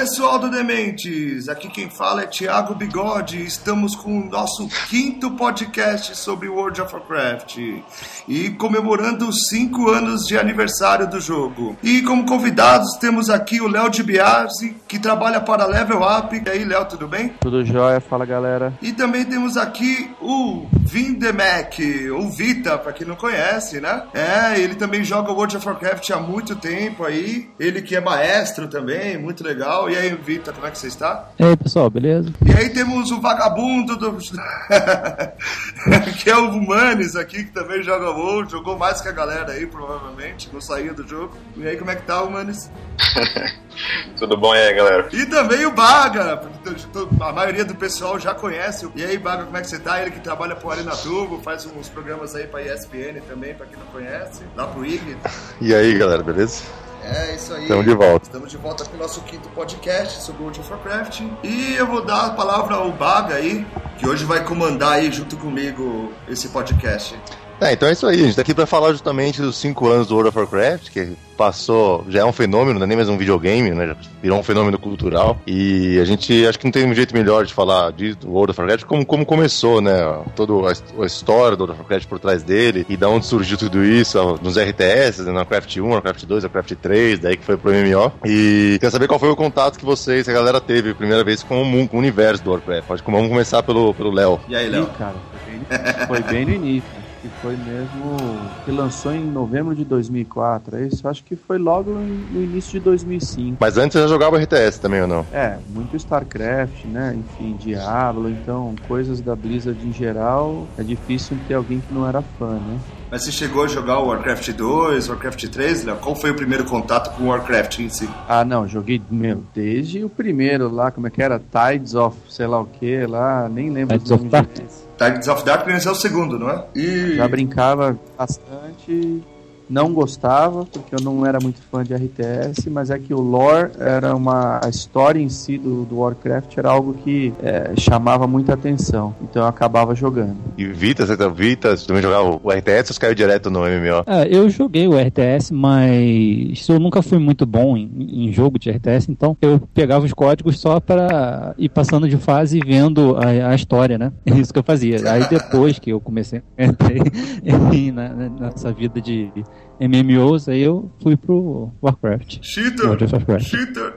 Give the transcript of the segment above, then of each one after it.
pessoal do Dementes, aqui quem fala é Thiago Bigode. Estamos com o nosso quinto podcast sobre World of Warcraft e comemorando os cinco anos de aniversário do jogo. E como convidados temos aqui o Léo de Biasi, que trabalha para Level Up. E aí, Léo, tudo bem? Tudo jóia, fala galera. E também temos aqui o Vindemek, o Vita, para quem não conhece, né? É, ele também joga World of Warcraft há muito tempo aí. Ele que é maestro também, muito legal. E aí, Vitor, como é que você está? E aí, pessoal, beleza? E aí temos o vagabundo do... que é o Manes aqui, que também joga WoW, jogou mais que a galera aí, provavelmente, não saía do jogo. E aí, como é que tá o Manes? Tudo bom e aí, galera? E também o Baga, a maioria do pessoal já conhece. E aí, Baga, como é que você tá? Ele que trabalha por ali na Tubo, faz uns programas aí pra ESPN também, pra quem não conhece, lá pro IG. E aí, galera, beleza? É, isso aí. Estamos de volta. Estamos de volta com o nosso quinto podcast sobre World of Warcraft. E eu vou dar a palavra ao Baga aí, que hoje vai comandar aí junto comigo esse podcast. É, então é isso aí. A gente tá aqui pra falar justamente dos 5 anos do World of Warcraft, que passou, já é um fenômeno, não é nem mais um videogame, né? Já virou um fenômeno cultural. E a gente acho que não tem um jeito melhor de falar de do World of Warcraft como, como começou, né? Toda a, a história do World of Warcraft por trás dele e da onde surgiu tudo isso nos RTS, né? no Warcraft 1, Warcraft 2, Warcraft 3, daí que foi pro MMO. E quer saber qual foi o contato que vocês, a galera teve a primeira vez com o, com o universo do Warcraft. Pode, vamos começar pelo, pelo Léo. E aí, Léo? Cara, foi bem, foi bem no início. Foi mesmo. que lançou em novembro de 2004. É isso? Acho que foi logo no início de 2005. Mas antes você já jogava RTS também ou não? É, muito StarCraft, né? Enfim, Diablo, então coisas da Blizzard em geral. É difícil ter alguém que não era fã, né? Mas você chegou a jogar o Warcraft 2, Warcraft 3, Léo? Qual foi o primeiro contato com o Warcraft em si? Ah, não, joguei, meu, desde o primeiro lá, como é que era? Tides of sei lá o que lá, nem lembro Tides of Darkness. Tides of Darkness é o segundo, não é? E... Já brincava bastante não gostava, porque eu não era muito fã de RTS, mas é que o lore era uma. A história em si do, do Warcraft era algo que é, chamava muita atenção. Então eu acabava jogando. E Vita, você, tá, Vita, você também jogava o RTS ou você caiu direto no MMO? É, eu joguei o RTS, mas eu nunca fui muito bom em, em, jogo de RTS, então eu pegava os códigos só para ir passando de fase e vendo a, a história, né? É isso que eu fazia. Aí depois que eu comecei entrei nessa vida de MMOs, aí eu fui pro Warcraft. Cheater! Cheater!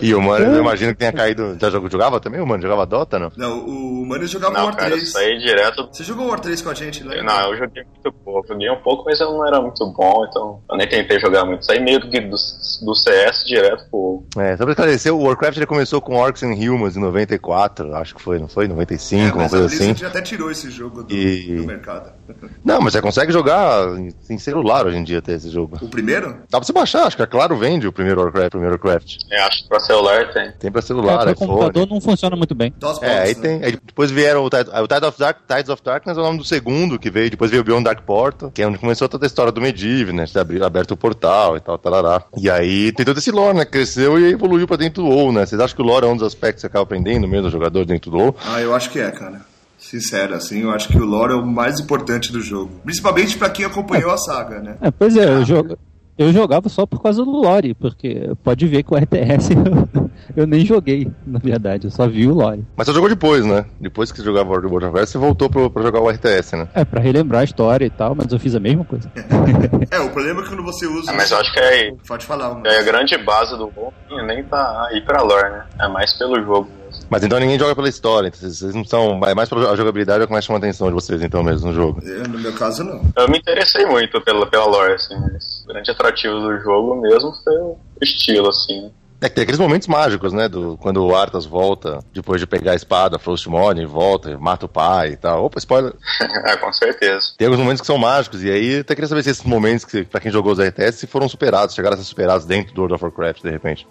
E o Mano, eu imagino que tenha caído. Já jogava também? O Mano jogava Dota, não? Não, o Mano jogava não, War cara, 3. Eu saí direto. Você jogou War 3 com a gente, né? Não, eu joguei muito pouco. Joguei um pouco, mas eu não era muito bom, então eu nem tentei jogar muito. Saí meio que do, do CS direto pro. É, só pra esclarecer, o Warcraft ele começou com Orcs and Humans em 94, acho que foi, não foi? 95, é, uma coisa assim. já até tirou esse jogo do, e... do mercado. Não, mas você consegue jogar em celular hoje em dia até esse jogo. O primeiro? Dá pra você baixar, acho que é claro vende o primeiro Warcraft. O primeiro Warcraft. É, acho que pra celular tem. Tem pra celular, é, O computador não funciona muito bem. Box, é, aí né? tem. Aí depois vieram o Tide, o Tide of Dark, Tides of Darkness é o nome do segundo que veio. Depois veio o Beyond Dark Portal, que é onde começou toda a história do Medivh, né? De aberto o portal e tal, tarará. E aí tem todo esse lore, né? Cresceu e evoluiu pra dentro do WoW, né? Vocês acham que o lore é um dos aspectos que você acaba aprendendo mesmo, jogador dentro do WoW? Ah, eu acho que é, cara sincero, assim, eu acho que o lore é o mais importante do jogo. Principalmente para quem acompanhou a saga, né? É, pois é, eu, jogo, eu jogava só por causa do lore, porque pode ver que o RTS eu, eu, nem joguei, na verdade, eu só vi o lore. Mas você jogou depois, né? Depois que você jogava World of Warcraft, você voltou pro, pra jogar o RTS, né? É, pra relembrar a história e tal, mas eu fiz a mesma coisa. é, o problema é que quando você usa... É, mas eu acho que é... Pode falar. Mas... É a grande base do WoW nem tá aí pra lore, né? É mais pelo jogo. Mas então ninguém joga pela história, então vocês não são. É mais pela jogabilidade é o que mais chama a atenção de vocês, então, mesmo no jogo. Eu, no meu caso, não. Eu me interessei muito pela, pela lore, assim, mas o grande atrativo do jogo mesmo foi o estilo, assim. É que tem aqueles momentos mágicos, né? Do, quando o Arthas volta, depois de pegar a espada, Frostmourne, volta, mata o pai e tal. Opa, spoiler. é, com certeza. Tem alguns momentos que são mágicos, e aí até queria saber se esses momentos, que, pra quem jogou os RTS, se foram superados, chegaram a ser superados dentro do World of Warcraft, de repente.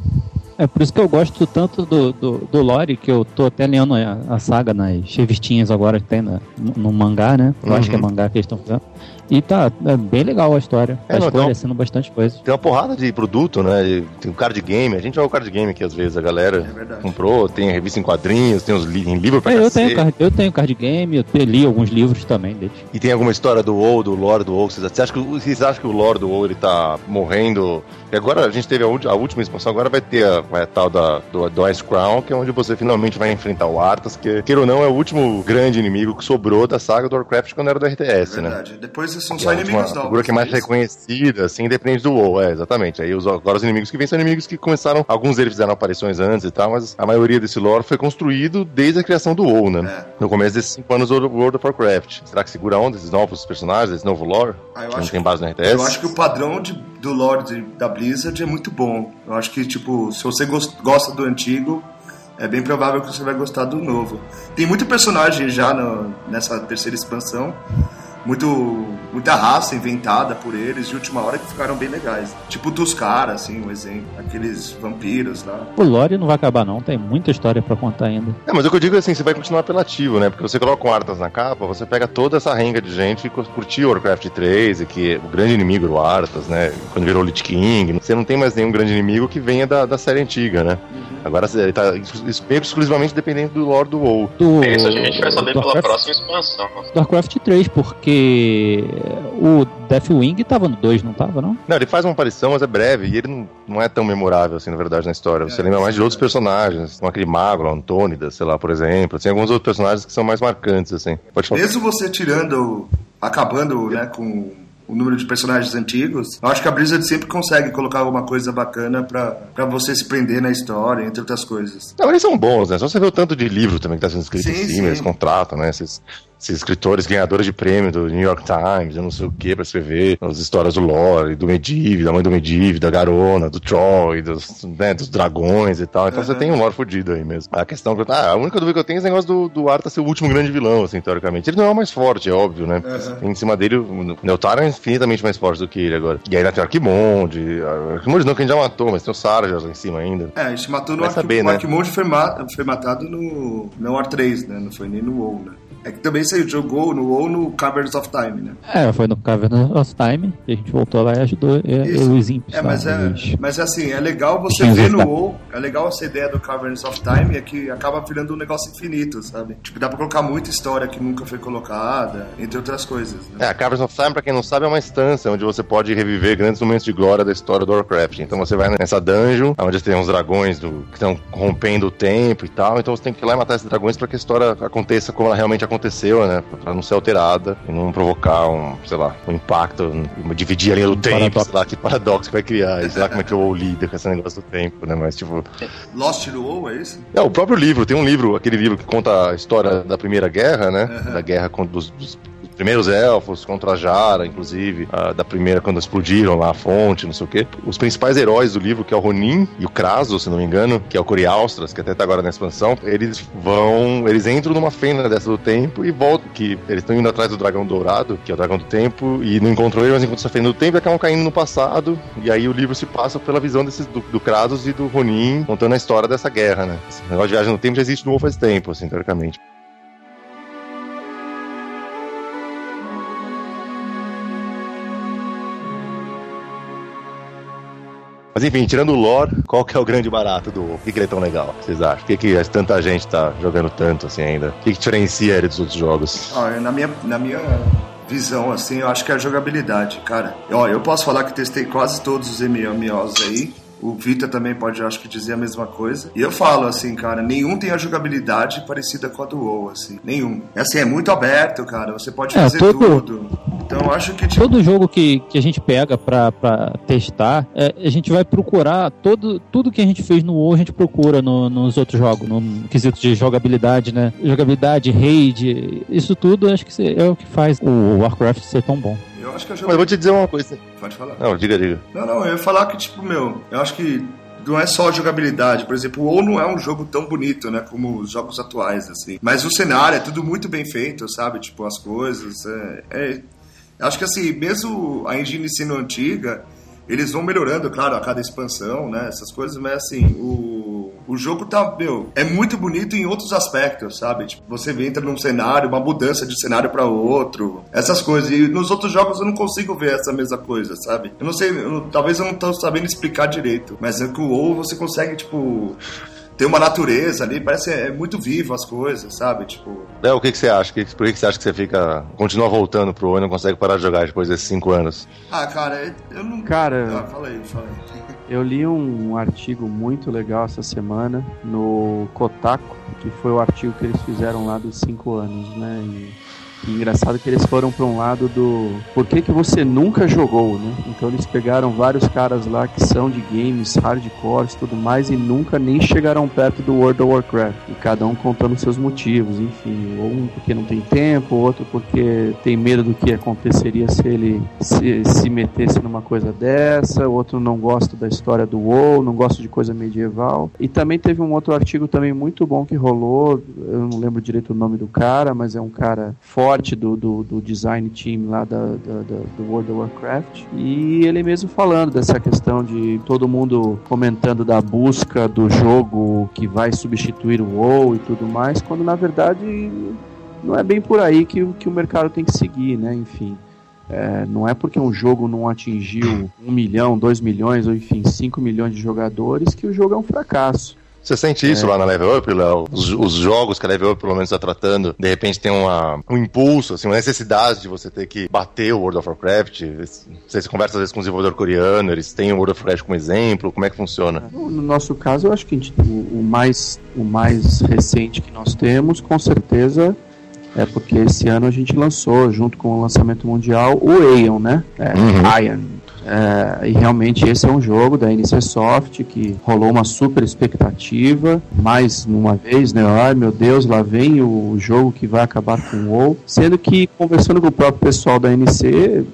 É por isso que eu gosto tanto do, do, do lore, que eu tô até lendo a, a saga nas revistinhas agora que tem no, no mangá, né? Eu uhum. acho que é uhum. mangá que eles estão fazendo. E tá é bem legal a história. É, tá esclarecendo bastante coisa. Tem uma porrada de produto, né? Tem um card game. A gente joga o card game aqui às vezes, a galera é comprou. Tem a revista em quadrinhos, tem os li em livro pra é, eu tenho, card, eu tenho card game, eu li alguns livros também deles. E tem alguma história do WoW, do lore do WoW? Vocês acham que, vocês acham que o lore do WoW ele tá morrendo? E agora a gente teve a, a última expansão, agora vai ter a, vai a tal da, do, do Ice Crown, que é onde você finalmente vai enfrentar o Arthas, que, queira ou não, é o último grande inimigo que sobrou da saga do Warcraft quando era do RTS, é né? Verdade. Depois são só é a inimigos novos. figura que é mais é isso? reconhecida, assim, depende do WoW, é, exatamente. Aí os, agora os inimigos que vêm são inimigos que começaram, alguns deles fizeram aparições antes e tal, mas a maioria desse lore foi construído desde a criação do WoW, né? É. No começo desses cinco anos do World of Warcraft. Será que segura a onda esses novos personagens, esse novo lore? Ah, que não acho tem que- base no RTS? Eu acho que o padrão de- do lore de- da Blizzard é muito bom. Eu acho que, tipo, se você gos- gosta do antigo, é bem provável que você vai gostar do novo. Tem muito personagem já no- nessa terceira expansão. Muito, muita raça inventada por eles de última hora que ficaram bem legais. Tipo o Tuscara, assim, um exemplo. Aqueles vampiros lá. O lore não vai acabar, não. Tem muita história pra contar ainda. É, mas o que eu digo é assim, você vai continuar apelativo, né? Porque você coloca um Arthas na capa, você pega toda essa renga de gente que curtiu Warcraft 3 e que o grande inimigo era o Arthas, né? Quando virou Lich King, você não tem mais nenhum grande inimigo que venha da, da série antiga, né? Agora ele tá exclusivamente dependendo do lore do WoW. Do, É Isso a gente vai saber pela próxima expansão. do Warcraft 3, porque o Deathwing tava no 2, não tava, não? Não, ele faz uma aparição, mas é breve, e ele não, não é tão memorável, assim, na verdade, na história. Você É, lembra mais de sim, outros é. personagens, como aquele mago, lá, Antônida, sei lá, por exemplo. Tem alguns outros personagens que são mais marcantes, assim. Pode falar. Mesmo você tirando, acabando né, com o número de personagens antigos, eu acho que a Blizzard sempre consegue colocar alguma coisa bacana pra, pra você se prender na história, entre outras coisas. Não, eles são bons, né? Só você vê o tanto de livro também que tá sendo escrito Sim, em sim. cima, eles contratam, né? Esses, esses escritores ganhadores de prêmio do New York Times, eu não sei o que, pra escrever as histórias do Lore, do Medivh, da mãe do Medivh, da Garona, do Troy, dos, né, dos dragões e tal. Então você Uhum. tem um lore fudido aí mesmo. A questão que eu, ah, a única dúvida que eu tenho é esse negócio do, do Arthas ser o último grande vilão, assim, teoricamente. Ele não é o mais forte, é óbvio, né? Uhum. Em cima dele, o Neutaro é infinitamente mais forte do que ele agora. E aí ainda tem o Arquimonde, Arquimonde não, que a gente já matou, mas tem o Sarjas lá em cima ainda. É, a gente matou no Vai Arqui... saber, o né? Arquimonde foi, ma... foi matado no... no War 3, né? Não foi nem no WoW, né? É que também você jogou no WoW no Caverns of Time, né? É, foi no Cavern of Time, e a gente voltou lá e ajudou e, e os imps. É, mas é, mas assim, é legal você ver no. WoW, é legal essa ideia do Caverns of Time, é que acaba virando um negócio infinito, sabe? Tipo, dá pra colocar muita história que nunca foi colocada, entre outras coisas, É, né? a Caverns of Time, pra quem não sabe, é uma instância onde você pode reviver grandes momentos de glória da história do Warcraft. Então você vai nessa dungeon, onde tem uns dragões do- que estão rompendo o tempo e tal. Então você tem que ir lá e matar esses dragões pra que a história aconteça como ela realmente aconteceu, né? Pra não ser alterada e não provocar um, sei lá, um impacto, um- dividir a linha do tempo, paradoxo. sei lá, que paradoxo que vai criar. E sei lá como é que o WoW lida com esse negócio do tempo, né? Mas tipo. Lost no WoW, é isso? É, o próprio livro, tem um livro, aquele livro que conta a história da Primeira Guerra, né? Uhum. Da guerra contra dos, dos primeiros elfos, contra a Jara, inclusive, a da primeira quando explodiram lá a fonte, não sei o quê. Os principais heróis do livro, que é o Ronin e o Kraso, se não me engano, que é o Corialstras, que até tá agora na expansão, eles vão, eles entram numa fenda dessa do tempo e voltam, que eles estão indo atrás do dragão dourado, que é o dragão do tempo, e não encontram ele, mas encontram essa fenda do tempo e acabam caindo no passado, e aí o livro se passa pela visão desses, do, do e do Ronin, contando a história dessa guerra, né? Esse negócio de viagem no tempo já existe no faz tempo, assim, teoricamente. Mas enfim, tirando o lore, qual que é o grande barato do WoW? Que, que ele é tão legal? Vocês acham? Por que, que tanta gente tá jogando tanto assim ainda? O que, que diferencia ele dos outros jogos? Na minha, na minha visão, assim, eu acho que é a jogabilidade, cara. Ó, eu posso falar que testei quase todos os MMOs aí. O Vita também pode, acho que, dizer a mesma coisa. E eu falo, assim, cara, nenhum tem a jogabilidade parecida com a do WoW, assim. Nenhum. É assim, é muito aberto, cara. Você pode É, fazer todo- tudo. Então eu acho que, tipo, Todo jogo que, que a gente pega pra, pra testar, é, a gente vai procurar todo, tudo que a gente fez no WoW, a gente procura no- nos outros jogos, no quesito de jogabilidade, né? Jogabilidade, raid, isso tudo acho que é o que faz o Warcraft ser tão bom. Eu acho que a Mas eu vou te dizer uma coisa. Pode falar. Não, diga, diga. Não, não, eu ia falar que, tipo, meu, eu acho que não é só a jogabilidade. Por exemplo, o WoW não é um jogo tão bonito, né, como os jogos atuais, assim. Mas o cenário é tudo muito bem feito, sabe? Tipo, as coisas. É, é- Acho que, assim, mesmo a engine sendo antiga, eles vão melhorando, claro, a cada expansão, né, essas coisas, mas, assim, o, o jogo tá, meu, é muito bonito em outros aspectos, sabe? Tipo, você entra num cenário, uma mudança de cenário para outro, essas coisas. E nos outros jogos eu não consigo ver essa mesma coisa, sabe? Eu não sei, eu não- talvez eu não tô sabendo explicar direito, mas é que o WoW você consegue, tipo, ter uma natureza ali, parece que é muito vivo as coisas, sabe? Tipo, Léo, o que, que você acha? Que- Por que, que você acha que você fica. continua voltando pro WoW e não consegue parar de jogar depois desses cinco anos? ah, cara, eu não. Cara, Ah, fala aí, fala aí. Eu li um, artigo muito legal essa semana no Kotaku, que foi o artigo que eles fizeram lá dos 5 anos, né? E e engraçado que eles foram para um lado do por que, que você nunca jogou, né? Então eles pegaram vários caras lá que são de games, hardcore e tudo mais e nunca nem chegaram perto do World of Warcraft. E cada um contando seus motivos, enfim. Ou um porque não tem tempo, outro porque tem medo do que aconteceria se ele se, se metesse numa coisa dessa, outro não gosta da história do WoW, não gosta de coisa medieval. E também teve um outro artigo também muito bom que rolou, eu não lembro direito o nome do cara, mas é um cara forte do, do, do design team lá da, da, da, do World of Warcraft. E ele mesmo falando dessa questão de todo mundo comentando da busca do jogo que vai substituir o WoW e tudo mais, quando na verdade não é bem por aí que, que o mercado tem que seguir, né? Enfim. É, não é porque um jogo não atingiu um milhão, dois milhões, ou enfim, cinco milhões de jogadores que o jogo é um fracasso. Você sente isso é. lá na Level Up, Léo? Os, os, jogos que a Level Up pelo menos está tratando, de repente tem uma, um impulso, assim, uma necessidade de você ter que bater o World of Warcraft. Você conversa às vezes com o desenvolvedor coreano, eles têm o World of Warcraft como exemplo, como é que funciona? No, no nosso caso, eu acho que gente, o, o, mais, o mais recente que nós temos, com certeza, é porque esse ano a gente lançou, junto com o lançamento mundial, o Aeon, né? É, uhum. É, e realmente esse é um jogo da NC Soft que rolou uma super expectativa. Mais uma vez, né? Ai meu Deus, lá vem o jogo que vai acabar com o WoW. Sendo que, conversando com o próprio pessoal da NC,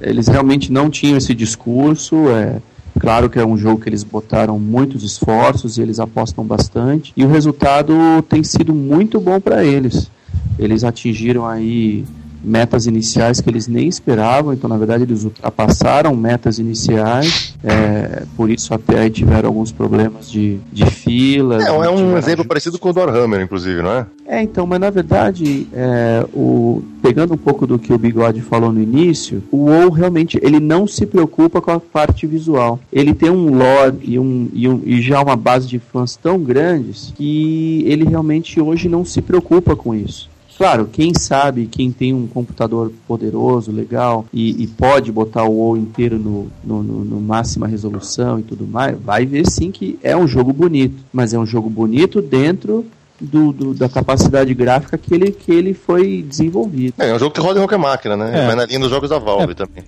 eles realmente não tinham esse discurso. É, Claro que é um jogo que eles botaram muitos esforços e eles apostam bastante. E o resultado tem sido muito bom para eles. Eles atingiram aí metas iniciais que eles nem esperavam, então na verdade eles ultrapassaram metas iniciais, é, por isso até aí tiveram alguns problemas de, de filas. É, é um exemplo parecido com o Warhammer, inclusive, não é? É, então, mas na verdade, é, o, pegando um pouco do que o Bigode falou no início, o WoW realmente ele não se preocupa com a parte visual. Ele tem um lore e, um, e, um, e já uma base de fãs tão grandes que ele realmente hoje não se preocupa com isso. Claro, quem sabe, quem tem um computador poderoso, legal, e, e pode botar o WoW inteiro no, no, no, no, máxima resolução e tudo mais, vai ver sim que é um jogo bonito. Mas é um jogo bonito dentro do, do, da capacidade gráfica que ele, que ele foi desenvolvido. É, é um jogo que roda em qualquer máquina, né? É. Vai na linha dos jogos da Valve é. também.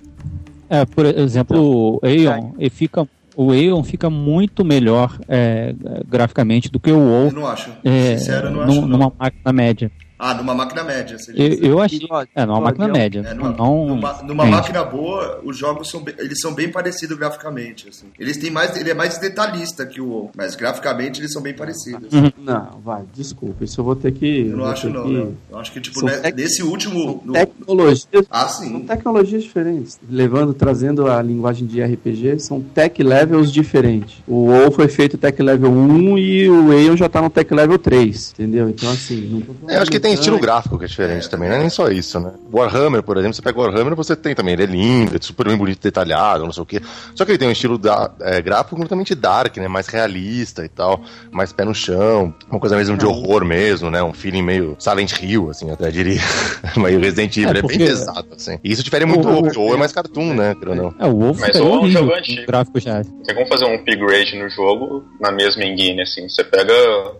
É, por exemplo, então, o Aeon, ele fica o Aeon fica muito melhor é, graficamente do que o WoW. Eu não acho. É, Sincero, eu não acho. Numa não. máquina média. Ah, numa máquina média. Eu, eu acho. É, numa máquina média. É, numa, não, numa, numa máquina boa, os jogos são bem, eles são bem parecidos graficamente. Assim. Eles têm mais, ele é mais detalhista que o WoW, mas graficamente eles são bem parecidos. Uhum. Não, vai, desculpa, isso eu vou ter que. Eu não acho não, que... não, Eu acho que tipo né, tec... nesse último. No... Tecnologias. Ah, sim. São tecnologias diferentes. Levando, trazendo a linguagem de RPG, são tech levels diferentes. O WoW foi feito tech level 1 e o Aeon já tá no tech level 3, entendeu? Então assim. Não tô é, eu acho que tem tem estilo gráfico que é diferente também, não é nem só isso, né? Warhammer, por exemplo, você pega o Warhammer, você tem também, ele é lindo, é super bem bonito, detalhado, não sei o quê. Só que ele tem um estilo da, é, gráfico completamente dark, né? Mais realista e tal, mais pé no chão, uma coisa mesmo de horror mesmo, né? Um feeling meio Silent Hill, assim, até diria. meio Resident Evil, é, é bem pesado, assim. E isso difere muito o WoW, é mais cartoon, né? Não. É, o WoW Mas WoW é um jogo antigo. Gráfico já. Tem como fazer um upgrade no jogo na mesma engine, assim. Você pega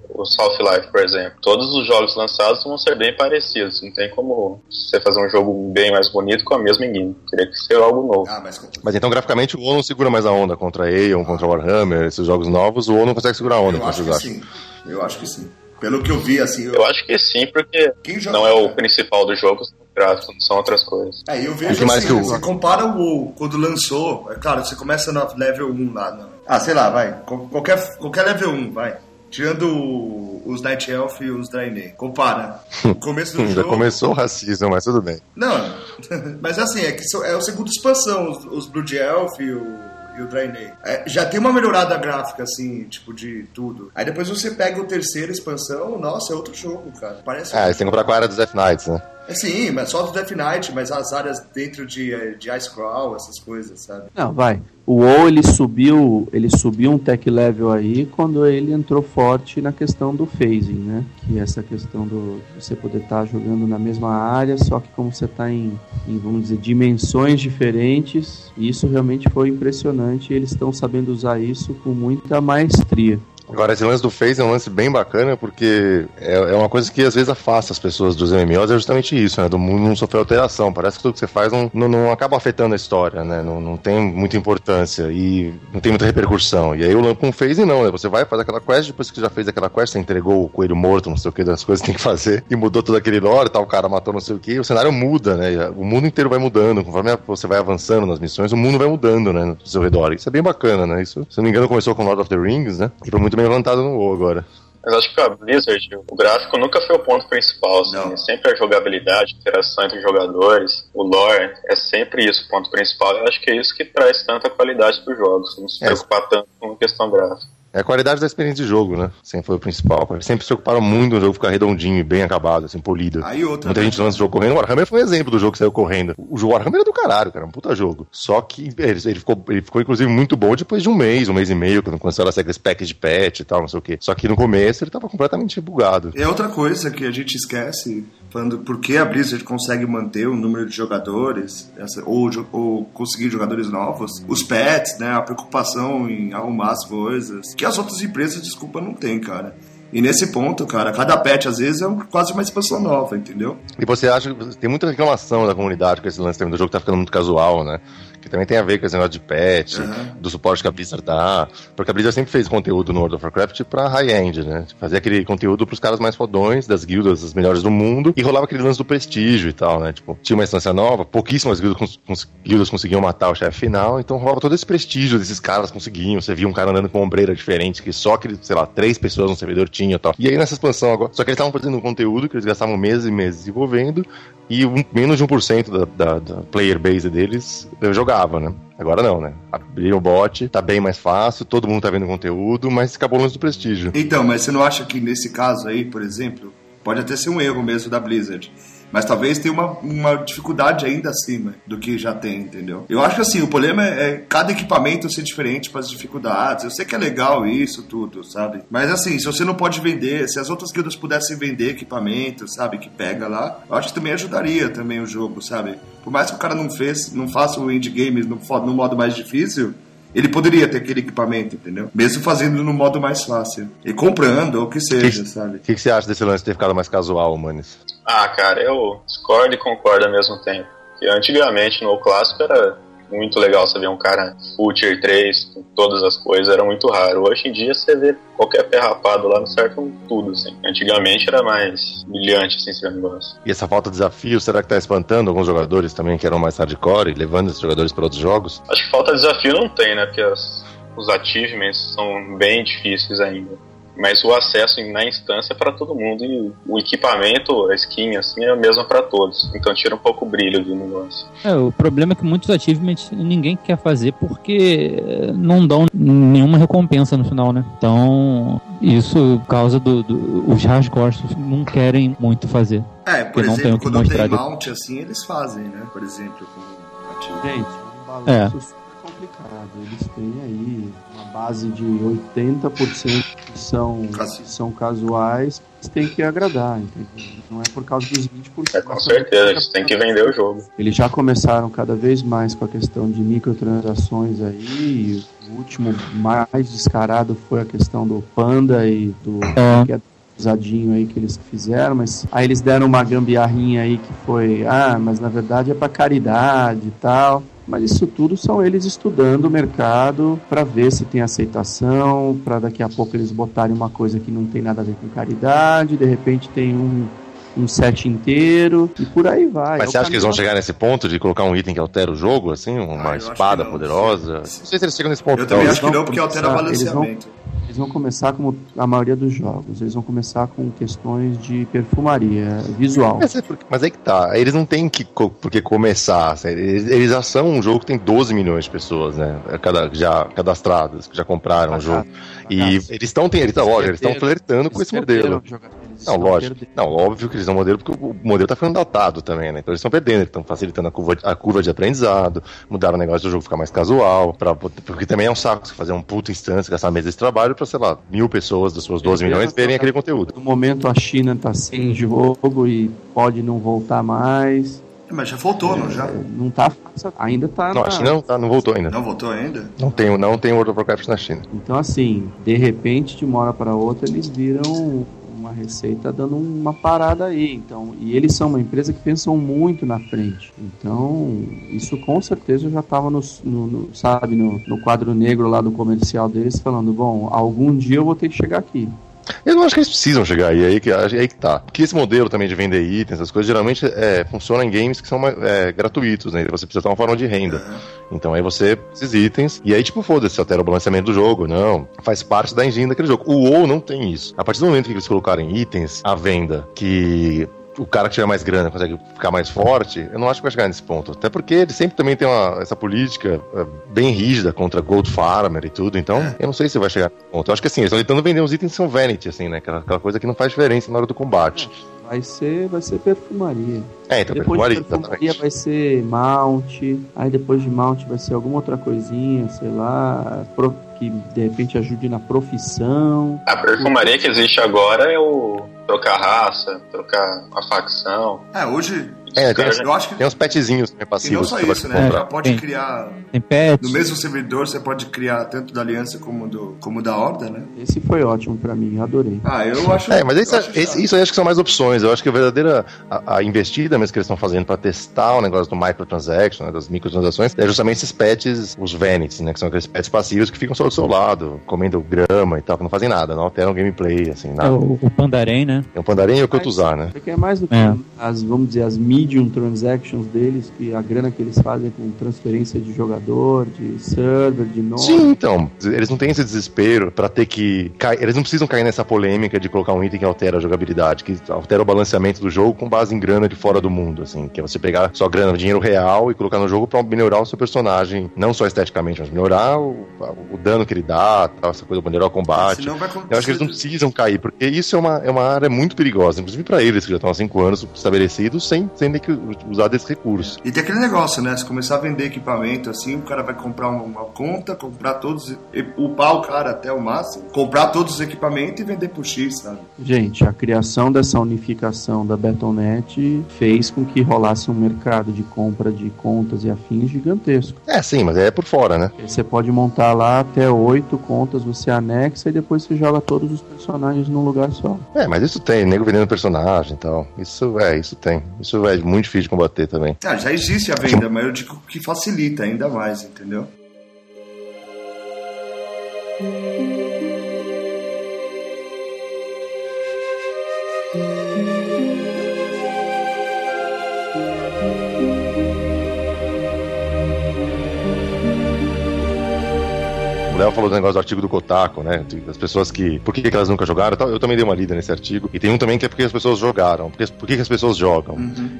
o South Life, por exemplo. Todos os jogos lançados vão ser bem parecidos. Não tem como você fazer um jogo bem mais bonito com a mesma engine. Teria que ser algo novo. Ah, mas... mas... então, graficamente, o WoW não segura mais a onda contra Aeon, contra Warhammer, esses jogos novos. O WoW não consegue segurar a onda. Eu acho que sim. Eu acho que sim. Pelo que eu vi, assim. Eu, eu acho que sim, porque não é o principal do jogo, gráficos, são outras coisas. É, eu vejo assim, que você compara o WoW quando lançou, é claro, você começa no level 1 lá. No, ah, sei lá, vai. Qualquer, qualquer level 1, vai. Tirando os Night Elf e os Draenei. Compara. No começo do Já jogo... começou o racismo, mas tudo bem. Não, mas assim, é que é o segundo expansão, os, os Blood Elf e o e o Draenei. É, já tem uma melhorada gráfica, assim, tipo, de tudo. Aí depois você pega o terceiro expansão, nossa, é outro jogo, cara. Parece. Ah, você tem que comprar com a era dos F-Knights, né? É, sim, mas só do Death Knight, mas as áreas dentro de, eh, de Ice Crawl, essas coisas, sabe? Não, vai. O WoW ele subiu, ele subiu um tech level aí quando ele entrou forte na questão do phasing, né? Que é essa questão do você poder estar jogando na mesma área, só que como você está em, em, vamos dizer, dimensões diferentes, isso realmente foi impressionante. Eles estão sabendo usar isso com muita maestria. Agora, esse lance do Phase é um lance bem bacana, porque é, é uma coisa que às vezes afasta as pessoas dos MMOs, é justamente isso, né? Do mundo não sofrer alteração. Parece que tudo que você faz não, não, não acaba afetando a história, né? Não, não tem muita importância e não tem muita repercussão. E aí o com Phase não, né? Você vai, faz aquela quest, depois que já fez aquela quest, você entregou o coelho morto, não sei o que, das coisas que tem que fazer, e mudou todo aquele lore, tal, o cara matou não sei o que, o cenário muda, né? O mundo inteiro vai mudando, conforme você vai avançando nas missões, o mundo vai mudando, né? No seu redor. Isso é bem bacana, né? Isso, se não me engano, começou com Lord of the Rings, né? E foi muito bem levantado no WoW agora. Mas acho que a Blizzard, o gráfico nunca foi o ponto principal. Assim. Não. Sempre a jogabilidade, a interação entre jogadores, o lore, é sempre isso o ponto principal. Eu acho que é isso que traz tanta qualidade dos jogos, não se É. preocupar tanto com questão gráfica. É a qualidade da experiência de jogo, né? Sempre foi o principal. Sempre se preocuparam muito no jogo ficar redondinho e bem acabado, assim, polido. Aí outra. Muita gente lança o jogo correndo. O Warhammer foi um exemplo do jogo que saiu correndo. O jogo Warhammer é do caralho, cara. É um puta jogo. Só que ele, ele ficou, ele ficou, inclusive, muito bom depois de um mês, um mês e meio, quando começaram a sair aqueles packs de patch e tal, não sei o quê. Só que no começo ele tava completamente bugado. É outra coisa que a gente esquece, falando por que a Blizzard consegue manter o número de jogadores, essa- ou, ou conseguir jogadores novos, os pets, né, a preocupação em arrumar as coisas, que as outras empresas, desculpa, não tem, cara. E nesse ponto, cara, cada patch às vezes é um- quase uma expansão nova, entendeu? E você acha que tem muita reclamação da comunidade com esse lance do jogo que tá ficando muito casual, né? Que também tem a ver com esse negócio de patch, Uhum. do suporte que a Blizzard dá. Porque a Blizzard sempre fez conteúdo no World of Warcraft pra high-end, né? Fazia aquele conteúdo pros caras mais fodões, das guildas, as melhores do mundo, e rolava aquele lance do prestígio e tal, né? Tipo, tinha uma instância nova, pouquíssimas guildas, cons- cons- guildas conseguiam matar o chefe final, então rolava todo esse prestígio desses caras conseguiam. Você via um cara andando com uma ombreira diferente, que só aquele, sei lá, três pessoas no servidor tinha e tal. E aí nessa expansão agora, só que eles estavam fazendo um conteúdo que eles gastavam meses e meses desenvolvendo, e um- menos de 1% da, da, da player base deles eu jogava, né? Agora não, né? Abriu o bot, tá bem mais fácil, todo mundo tá vendo conteúdo, mas acabou o lance do prestígio. Então, mas você não acha que nesse caso aí, por exemplo, pode até ser um erro mesmo da Blizzard, mas talvez tenha uma, uma dificuldade ainda acima do que já tem, entendeu? Eu acho que assim, o problema é, é cada equipamento ser diferente para as dificuldades. Eu sei que é legal isso tudo, sabe? Mas assim, se você não pode vender, se as outras guildas pudessem vender equipamento, sabe, que pega lá, eu acho que também ajudaria também o jogo, sabe? Por mais que o cara não fez, não faça o endgame no, fo- no modo mais difícil, ele poderia ter aquele equipamento, entendeu? Mesmo fazendo no modo mais fácil. E comprando, ou o que seja, sabe? O que, que você acha desse lance de ter ficado mais casual, Manes? Ah, cara, eu discordo e concordo ao mesmo tempo. Porque antigamente no clássico era muito legal você ver um cara full tier 3, com todas as coisas, era muito raro. Hoje em dia você vê qualquer pé rapado lá no certo tudo, assim. Antigamente era mais brilhante, assim, esse negócio. E essa falta de desafio, será que tá espantando alguns jogadores também que eram mais hardcore e levando esses jogadores para outros jogos? Acho que falta de desafio não tem, né? Porque as- os achievements são bem difíceis ainda. Mas o acesso na instância é para todo mundo e o equipamento, a skin, assim, é a mesma para todos. Então tira um pouco o brilho do negócio. É, o problema é que muitos achievements ninguém quer fazer porque eh, não dão nenhuma recompensa no final, né? Então, isso causa do, do- os hardcores não querem muito fazer. É, por Porque não tem exemplo, quando tem mount assim, eles fazem, né? Por exemplo, com o ativo. Gente, um balanço super complicado. Eles têm aí uma base de 80% que são, Casi- são casuais, eles têm que agradar, entendeu? Não é por causa dos 20%. É, com certeza, eles têm que vender o jogo. Eles já começaram cada vez mais com a questão de microtransações aí. e o último mais descarado foi a questão do Panda e do É. que é pesadinho aí que eles fizeram, mas aí eles deram uma gambiarrinha aí que foi, ah, mas na verdade é para caridade e tal. Mas isso tudo são eles estudando o mercado para ver se tem aceitação, para daqui a pouco eles botarem uma coisa que não tem nada a ver com caridade, de repente tem um um set inteiro e por aí vai. É Mas o você acha que eles vão chegar nesse ponto de colocar um item que altera o jogo, assim? Uma Ah, espada não. poderosa? Não sei se eles chegam nesse ponto. Eu também acho que não, porque altera o começar- eles vão- balanceamento. Eles vão começar como a maioria dos jogos. Eles vão começar com questões de perfumaria visual. Mas, é porque- mas aí que tá, eles não têm que co- por que começar, eles, eles já são um jogo que tem 12 milhões de pessoas, né, cada, já cadastradas, que já compraram o jogo. E eles estão, eles estão, lógico, eles estão flertando com esse modelo. Eles Não, lógico. Não, óbvio que eles não modelo porque o modelo tá ficando datado também, né? Então eles estão perdendo, eles estão facilitando a curva, a curva de aprendizado, mudaram o negócio do jogo ficar mais casual, pra, porque também é um saco você fazer um puto instância, gastar meses de trabalho pra, sei lá, mil pessoas das suas 12 milhões verem aquele conteúdo. No momento a China tá sem jogo e pode não voltar mais. Mas já voltou, não já? Não tá fácil, ainda tá. Não, na- a China não, tá, não voltou ainda. Não voltou ainda? Não tem, não tem World of Warcraft na China. Então, assim, de repente, de uma hora para outra, eles viram uma receita dando uma parada aí. Então, e eles são uma empresa que pensam muito na frente. Então, isso com certeza já estava no, no- no- sabe, no, no quadro negro lá do comercial deles, falando: bom, algum dia eu vou ter que chegar aqui. Eu não acho que eles precisam chegar aí, aí que, aí que tá. Porque esse modelo também de vender itens, essas coisas, geralmente é, funciona em games que são é, gratuitos, né? Você precisa ter uma forma de renda. Então aí você esses itens, e aí tipo, foda-se, altera o balanceamento do jogo, não. Faz parte da engine daquele jogo. O WoW não tem isso. A partir do momento que eles colocarem itens à venda que o cara que tiver mais grana consegue ficar mais forte, eu não acho que vai chegar nesse ponto. Até porque ele sempre também tem uma, essa política é, bem rígida contra Gold Farmer e tudo, então eu não sei se vai chegar nesse ponto. Eu acho que assim, eles estão tentando vender uns itens que são vanity, assim, né? Aquela, aquela coisa que não faz diferença na hora do combate. Vai ser, vai ser perfumaria. É, então, depois perfumaria, de perfumaria exatamente. vai ser mount, aí depois de mount vai ser alguma outra coisinha, sei lá, pro- que de repente ajude na profissão. A perfumaria que existe agora é o trocar raça, trocar a facção. É, hoje. É, tem, Cara, Eu acho que. tem uns petzinhos também E não passivos só que isso, né? comprar. Já pode Tem. criar. Tem pets. No mesmo servidor você pode criar tanto da aliança como, do, como da horda, né? Esse foi ótimo pra mim, adorei. Ah, eu acho. É, mas esse, acho esse- isso aí acho que são mais opções. Eu acho que a verdadeira a, a investida mesmo que eles estão fazendo para testar o negócio do microtransaction, né, das microtransações, é justamente esses pets, os vanities, né? Que são aqueles pets passivos que ficam só do seu lado, comendo grama e tal, que não fazem nada, não alteram o gameplay, assim, É, nada. o, o Pandarém, né? Tem o Pandarim e o Kotuzar, né? Porque é mais do que É. as, vamos dizer, as medium transactions deles, que a grana que eles fazem com transferência de jogador, de server, de nome. Sim, então. Eles não têm esse desespero pra ter que. cair- Eles não precisam cair nessa polêmica de colocar um item que altera a jogabilidade, que altera o balanceamento do jogo com base em grana de fora do mundo, assim. Que é você pegar sua grana, dinheiro real e colocar no jogo pra melhorar o seu personagem, não só esteticamente, mas melhorar o, o dano que ele dá, tal, essa coisa, melhorar o combate. Senão vai Eu acho que eles não precisam cair, porque isso é uma, é uma área muito perigosa, inclusive pra eles, que já estão há cinco anos estabelecidos, sem, sem ter que usar desse recurso. E tem aquele negócio, né? Se começar a vender equipamento assim, o cara vai comprar uma, conta, comprar todos, e- upar o cara até o máximo, comprar todos os equipamentos e vender por X, sabe? Gente, a criação dessa unificação da Betonet fez com que rolasse um mercado de compra de contas e afins gigantesco. É, sim, mas é por fora, né? Você pode montar lá até oito contas, você anexa e depois você joga todos os personagens num lugar só. É, mas isso tem, nego vendendo personagem e tal. Isso é, isso tem. Isso é muito difícil de combater também. Ah, já existe a venda, mas eu digo que facilita ainda mais, entendeu? Léo falou do negócio do artigo do Kotaku, né? Das pessoas que. Por que, que elas nunca jogaram? Eu também dei uma lida nesse artigo. E tem um também que é porque as pessoas jogaram. Porque, por que, que as pessoas jogam?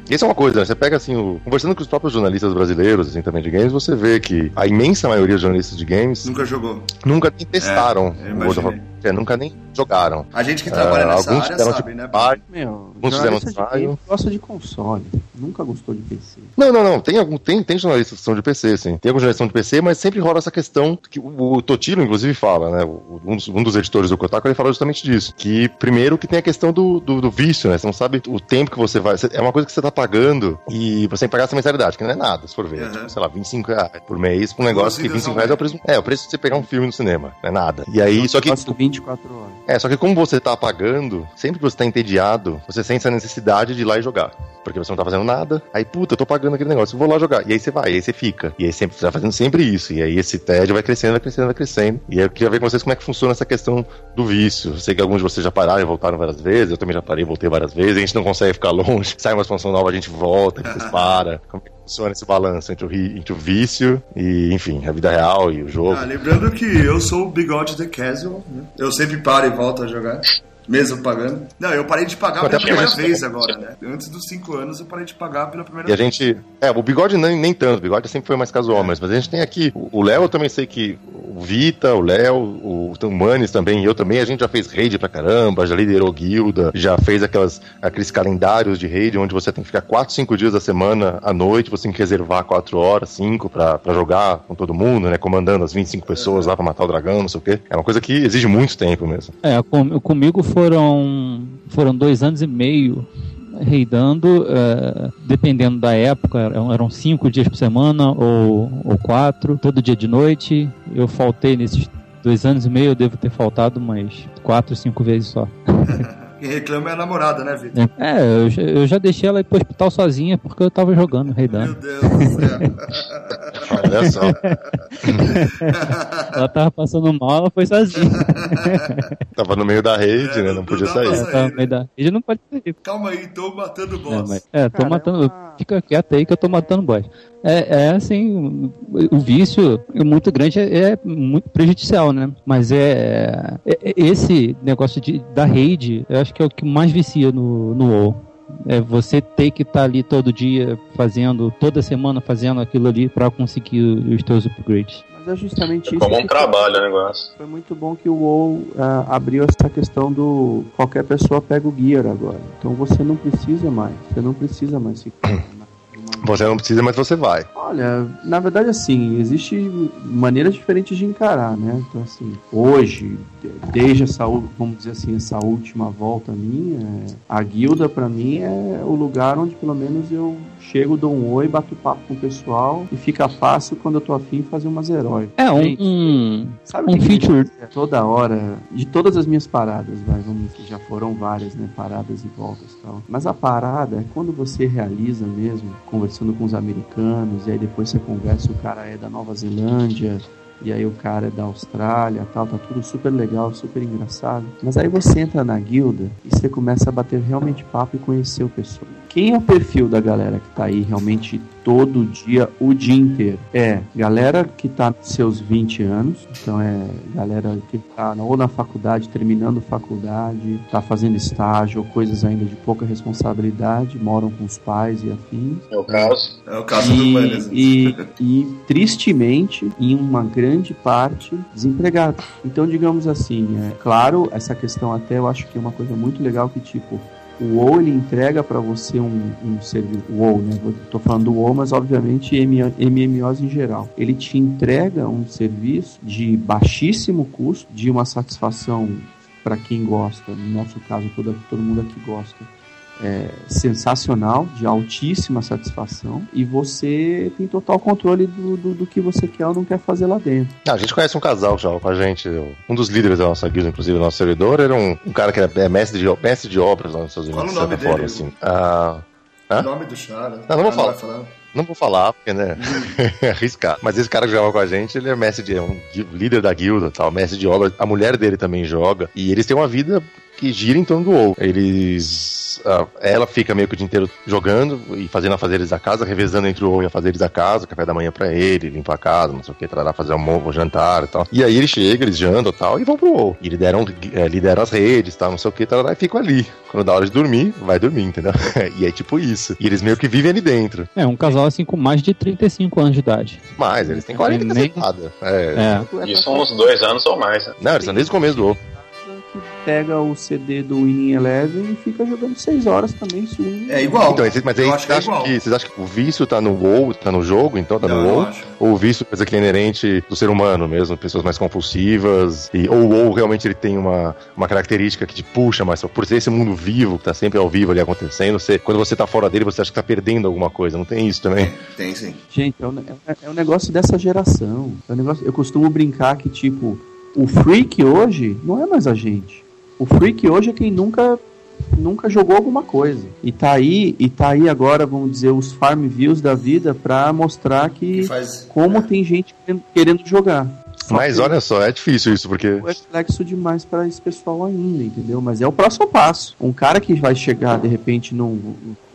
E isso é uma coisa, né? Você pega assim, o- conversando com os próprios jornalistas brasileiros, assim, também de games, você vê que a imensa maioria dos jornalistas de games Nunca jogou. nunca testaram É, o World of É, nunca nem jogaram. A gente que trabalha Ah, nessa alguns área fizeram sabe, tipo né? pai. Meu, Alguns fizeram jornalista de ensaio. game gosta de console. Nunca gostou de PC. Não, não, não. Tem, algum, tem, tem jornalistas que são de PC, sim. Tem alguns jornalistas que são de PC, mas sempre rola essa questão que o, o Totilo, inclusive, fala, né? O- um, dos, um dos editores do Kotaku, ele fala justamente disso. Que, primeiro, que tem a questão do, do, do vício, né? Você não sabe o tempo que você vai... você- é uma coisa que você tá pagando e você tem que pagar essa mensalidade, que não é nada, se for ver. Uhum. Tipo, sei lá, 25 reais por mês, pra um negócio que Duas 25 idas reais é o preço... É, o preço de você pegar um filme no cinema. Não é nada. E aí, só que... Gosto 24 horas. É, só que como você tá pagando, sempre que você tá entediado, você sente essa necessidade de ir lá e jogar. Porque você não tá fazendo nada, aí, puta, eu tô pagando aquele negócio, vou lá jogar. E aí você vai, e aí você fica. E aí sempre você vai fazendo sempre isso. E aí esse tédio vai crescendo, vai crescendo, vai crescendo. E aí eu queria ver com vocês como é que funciona essa questão do vício. Eu sei que alguns de vocês já pararam e voltaram várias vezes, eu também já parei e voltei várias vezes, a gente não consegue ficar longe, sai uma expansão nova, a gente volta, depois para. Como é que funciona esse balanço entre o, entre o vício e, enfim, a vida real e o jogo? Ah, lembrando que eu sou o bigode The Casual, né? Eu sempre paro e volto a jogar. Mesmo pagando? Não, eu parei de pagar Até pela primeira vez agora, né? Antes dos 5 anos eu parei de pagar pela primeira E a vez. gente. É, o bigode nem, nem tanto, o bigode sempre foi mais casual, mas, mas a gente tem aqui. O Léo eu também sei que. O Vita, o Léo, o, o Manes também, e eu também, a gente já fez raid pra caramba, já liderou guilda, já fez aquelas, aqueles calendários de raid onde você tem que ficar 4, 5 dias da semana à noite, você tem que reservar 4 horas, 5 pra, pra jogar com todo mundo, né? Comandando as 25 pessoas lá pra matar o dragão, não sei o quê. É uma coisa que exige muito tempo mesmo. É, com- comigo foram, foram dois anos e meio reidando, é, dependendo da época, eram eram cinco dias por semana ou, ou quatro, todo dia de noite. Eu faltei nesses dois anos e meio, eu devo ter faltado umas quatro, cinco vezes só. Quem reclama é a namorada, né, Vitor? É, eu, já- eu já deixei ela ir pro hospital sozinha porque eu tava jogando, Meu reidando. Deus do céu. Olha só. Ela tava passando mal, ela foi sozinha. Tava no meio da raid, É, né? não- Não podia não pra sair. sair. Tava no meio da... Ele não pode sair. Calma aí, tô matando o É, boss. mas- é, tô Cara, matando. Fica quieto aí que eu tô matando boss. É, é assim, o vício é muito grande é, é muito prejudicial, né? Mas é, é- é- esse negócio de, da raid, eu acho que é o que mais vicia no, no WoW. É você ter que estar ali todo dia fazendo, toda semana fazendo aquilo ali pra conseguir os teus upgrades. Mas é justamente isso. Como um trabalho o negócio. Foi muito bom que o WoW ah, abriu essa questão do qualquer pessoa pega o gear agora. Então você não precisa mais, você não precisa mais ficar. Você não precisa, mas você vai. Olha, na verdade assim, existe maneiras diferentes de encarar, né? Então assim, hoje, de- desde essa, vamos dizer assim, essa última volta minha, a guilda pra mim é o lugar onde pelo menos eu chego, dou um oi, bato papo com o pessoal e fica fácil quando eu tô afim fazer umas heróis. É, um, Gente, um, Sabe Um o que que feature. é toda hora, de todas as minhas paradas, vai, vamos que já foram várias, né, paradas e voltas e tal. Mas a parada é quando você realiza mesmo, conversando com os americanos, e aí depois você conversa, o cara é da Nova Zelândia, e aí o cara é da Austrália, tal, tá tudo super legal, super engraçado. Mas aí você entra na guilda e você começa a bater realmente papo e conhecer o pessoal. Quem é o perfil da galera que tá aí realmente todo dia, o dia inteiro? É galera que tá nos seus 20 anos, então é galera que tá ou na faculdade, terminando faculdade, tá fazendo estágio ou coisas ainda de pouca responsabilidade, moram com os pais e afins. É o caso. É o caso do Manes. E, e, e, tristemente, em uma grande parte, desempregado. Então, digamos assim, é claro, essa questão até eu acho que é uma coisa muito legal que, tipo, o WoW ele entrega para você um, um serviço. WoW, né? Tô falando do WoW, mas obviamente MMOs em geral. Ele te entrega um serviço de baixíssimo custo, de uma satisfação para quem gosta, no nosso caso, todo, todo mundo aqui gosta é, sensacional, de altíssima satisfação, e você tem total controle do, do, do que você quer ou não quer fazer lá dentro. Ah, a gente conhece um casal já com a gente. Um dos líderes da nossa guilda, inclusive, do nosso servidor, era um, um cara que era é, mestre, de, mestre de obras lá nos Estados Unidos, Fala o de nome certa forma, assim. Ah, O nome do Chara. Não, não vou Ah, falar. não vou falar, porque, né, é arriscar. Mas esse cara que joga com a gente, ele é mestre de, é um líder da guilda, tal, mestre de obras. A mulher dele também joga. E eles têm uma vida que gira em torno do WoW. Eles... ah, ela fica meio que o dia inteiro jogando e fazendo afazeres da casa, revezando entre o WoW e afazeres da casa, café da manhã pra ele, limpar a casa, não sei o que, trará fazer almoço, jantar e tal. E aí ele chega, eles jantam e tal, e vão pro WoW. E lideram, eh, lideram as redes, tal, não sei o que, tal, e ficam ali. Quando dá hora de dormir, vai dormir, entendeu? e é tipo isso. E eles meio que vivem ali dentro. é um casal assim com mais de 35 anos de idade. Mas eles têm 40 Nem- cacetada. É. É. Isso uns dois anos ou mais, né? Não, eles estão desde o começo do WoW. Pega o CD do Winning Eleven e fica jogando 6 horas também. Se o. É igual. Então, mas aí vocês que é acham igual. que, vocês acham que o vício tá no WoW, tá no jogo, então tá Não, no WoW? Ou o vício é coisa que é inerente do ser humano mesmo, pessoas mais compulsivas, e, ou o WoW realmente ele tem uma, uma característica que te puxa mais, por ser esse mundo vivo, que tá sempre ao vivo ali acontecendo, você, quando você tá fora dele, você acha que tá perdendo alguma coisa, não tem isso também? Tem sim. Gente, é um, é, é um negócio dessa geração. É um negócio, eu costumo brincar que, tipo, o freak hoje não é mais a gente. O freak hoje é quem nunca nunca jogou alguma coisa. E tá aí, e tá aí agora, vamos dizer, os farm views da vida pra mostrar que Que faz. como tem gente querendo, jogar. Só Mas olha só, é difícil isso, porque... é complexo demais pra esse pessoal ainda, entendeu? Mas é o próximo passo. Um cara que vai chegar, de repente, num.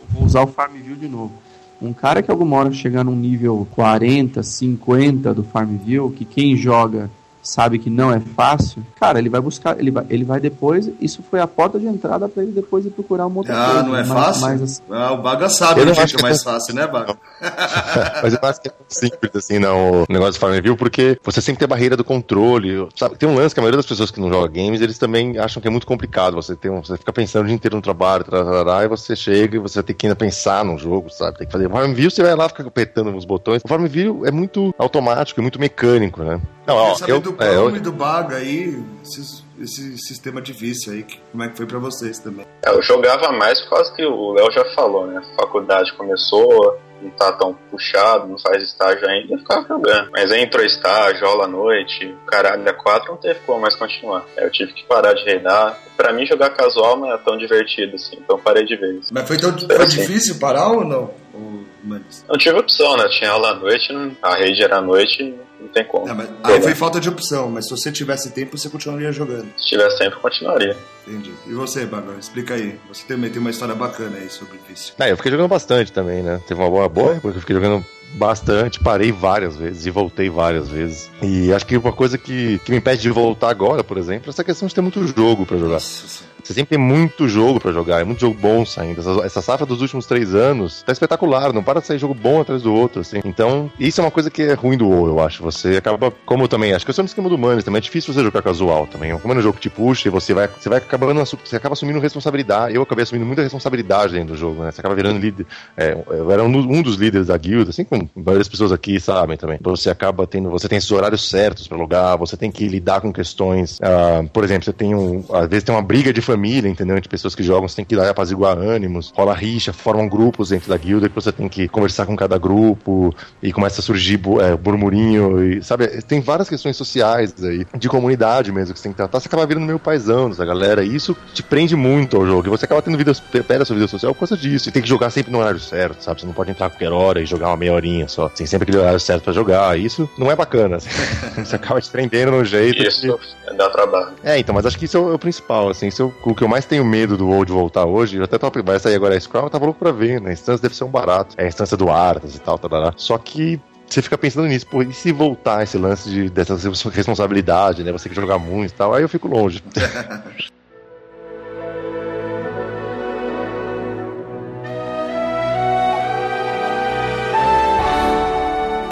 Vou usar o farm view de novo. Um cara que alguma hora chegar num nível 40, 50 do Farmville, que quem joga sabe que não é fácil, cara, ele vai buscar, ele vai, ele vai depois, isso foi a porta de entrada para ele depois ir procurar uma outra ah, coisa. não é mas, fácil? Mas, assim, ah, o Baga sabe Eu o não jeito acho que mais é fácil, né, Baga? Mas eu acho que é tão simples assim, não, o negócio do Farmville, porque você sempre tem a barreira do controle. Sabe? Tem um lance que a maioria das pessoas que não jogam games, eles também acham que é muito complicado. Você, tem um, você fica pensando o dia inteiro no trabalho, tarará, e você chega e você tem que ainda pensar num jogo, sabe? Tem que fazer. Farmville, você vai lá, fica apertando os botões. O Farmville é muito automático, é muito mecânico, né? Não, ó, eu, do é, eu- do Baga aí, esses- esse sistema de vício aí, que- como é que foi pra vocês também? É, eu jogava mais por causa que o Léo já falou, né? A faculdade começou, não tá tão puxado, não faz estágio ainda, eu ficava jogando. Mas aí entrou estágio, aula à noite, caralho, a quatro não teve como mais continuar. Aí eu tive que parar de reinar. Pra mim, jogar casual não é tão divertido assim, então parei de vez. Mas foi tão foi difícil parar ou não? Ou- mas- Não tive opção, né? Tinha aula à noite, a rede era à noite, não tem como. Ah, mas- aí foi falta de opção, mas se você tivesse tempo, você continuaria jogando. Se tivesse sempre, continuaria. Entendi. E você, Baga, explica aí. Você também tem uma história bacana aí sobre vício. É, eu fiquei jogando bastante também, né? Teve uma boa, boa época que eu fiquei jogando bastante, parei várias vezes e voltei várias vezes. E acho que uma coisa que, que me impede de voltar agora, por exemplo, é essa questão de ter muito jogo pra jogar. Nossa Senhora. Você sempre tem muito jogo pra jogar, é muito jogo bom saindo. Essa, essa safra dos últimos três anos tá espetacular, não para de sair jogo bom atrás do outro, assim. Então, isso é uma coisa que é ruim do WoW, eu acho. Você acaba, como eu também, acho que eu sou no esquema do Manes, também é difícil você jogar casual também. Como é um jogo que te puxa e você vai, você vai acabando, você acaba assumindo responsabilidade. Eu acabei assumindo muita responsabilidade dentro do jogo, né? Você acaba virando líder. É, eu era um, do- dos líderes da guilda, assim como várias pessoas aqui sabem também. Você acaba tendo, você tem esses horários certos pra jogar, você tem que lidar com questões. ah, por exemplo, você tem um, às vezes tem uma briga de família, entendeu? Entre pessoas que jogam, você tem que ir lá apaziguar ânimos, rola rixa, formam grupos dentro da guilda que você tem que conversar com cada grupo e começa a surgir é, burmurinho e, sabe, tem várias questões sociais aí, de comunidade mesmo que você tem que tratar, você acaba virando meio paizão dessa galera e isso te prende muito ao jogo e você acaba tendo vida, perde a sua vida social por causa disso e tem que jogar sempre no horário certo, sabe, você não pode entrar a qualquer hora e jogar uma meia horinha só, tem sempre aquele horário certo pra jogar, e isso não é bacana, assim. você acaba te prendendo no jeito Isso dá trabalho. é, então, mas acho que isso é o, é o principal, assim, isso é o, o que eu mais tenho medo do de voltar hoje, eu até tava, vai sair agora a Scrum, eu tava louco pra ver, né, a instância deve ser um barato, é a instância do Arthas e tal, tarará. só que você fica pensando nisso, pô, e se voltar esse lance de, dessa responsabilidade, né, você que jogar muito e tal, aí eu fico longe.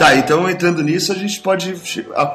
Tá, então entrando nisso, a gente pode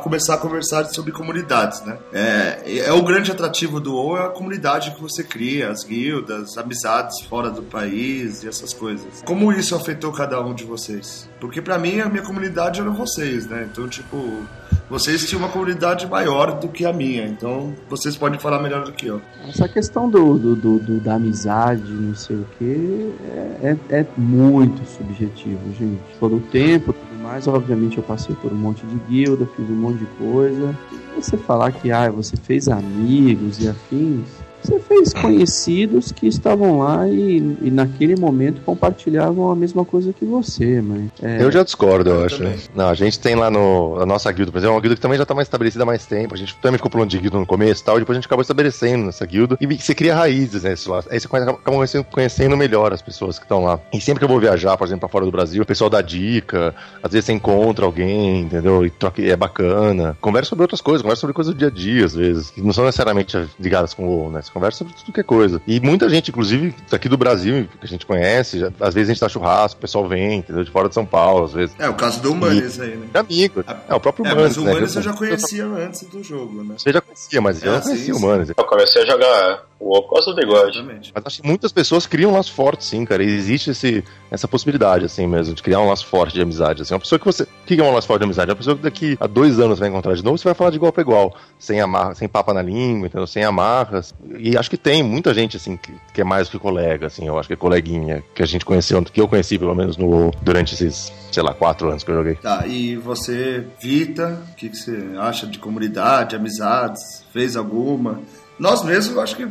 começar a conversar sobre comunidades, né? É, é o grande atrativo do WoW é a comunidade que você cria, as guildas, amizades fora do país e essas coisas. Como isso afetou cada um de vocês? Porque pra mim a minha comunidade eram vocês, né? Então, tipo, vocês tinham uma comunidade maior do que a minha, então vocês podem falar melhor do que eu. Essa questão do, do, do- do- da amizade, não sei o que, é, é, é muito subjetivo, gente. Todo o tempo, tudo mais, obviamente eu passei por um monte de guilda, fiz um monte de coisa. E você falar que ah, você fez amigos e afins, você fez conhecidos que estavam lá e, e naquele momento compartilhavam a mesma coisa que você, mas é, Eu já discordo, eu Eu acho. também. né? Não, a gente tem lá no. A nossa guilda, por exemplo, é uma guilda que também já tá mais estabelecida há mais tempo. A gente também ficou pulando de guilda no começo e tal, e depois a gente acabou estabelecendo nessa guilda. E você cria raízes, né? lá. Aí você conhece- acaba conhecendo, conhecendo melhor as pessoas que estão lá. E sempre que eu vou viajar, por exemplo, pra fora do Brasil, o pessoal dá dica, às vezes você encontra alguém, entendeu? E troca, é bacana. Conversa sobre outras coisas, conversa sobre coisas do dia a dia, às vezes. Que não são necessariamente ligadas com o WoW, né? Você conversa sobre tudo que é coisa. E muita gente, inclusive, daqui do Brasil, que a gente conhece, já- às vezes a gente dá churrasco, o pessoal vem, entendeu? De fora de São Paulo, às vezes. É, o caso do Humanes aí, né? É amigo. É, o próprio É, Humanes, mas o né? Humanes eu já conhecia antes do jogo, né? Você já conhecia, mas eu Ah, não conhecia sim, o. Humanes. Eu comecei a jogar o por causa do bigode. Exatamente. Mas acho que muitas pessoas criam um laço forte, sim, cara. E existe esse, essa possibilidade, assim mesmo, de criar um laço forte de amizade. Assim. Uma pessoa que você. O que é um laço forte de amizade? É uma pessoa que daqui a dois anos vai encontrar de novo, você vai falar de igual para igual. Sem amarra, sem papa na língua, entendeu? Sem amarras. E acho que tem muita gente, assim, que, que é mais que colega, assim, eu acho que é coleguinha, que a gente conheceu, que eu conheci, pelo menos, no, durante esses, sei lá, quatro anos que eu joguei. Tá, e você, Vita, o que, que você acha de comunidade, amizades? Fez alguma? Nós mesmos, eu acho que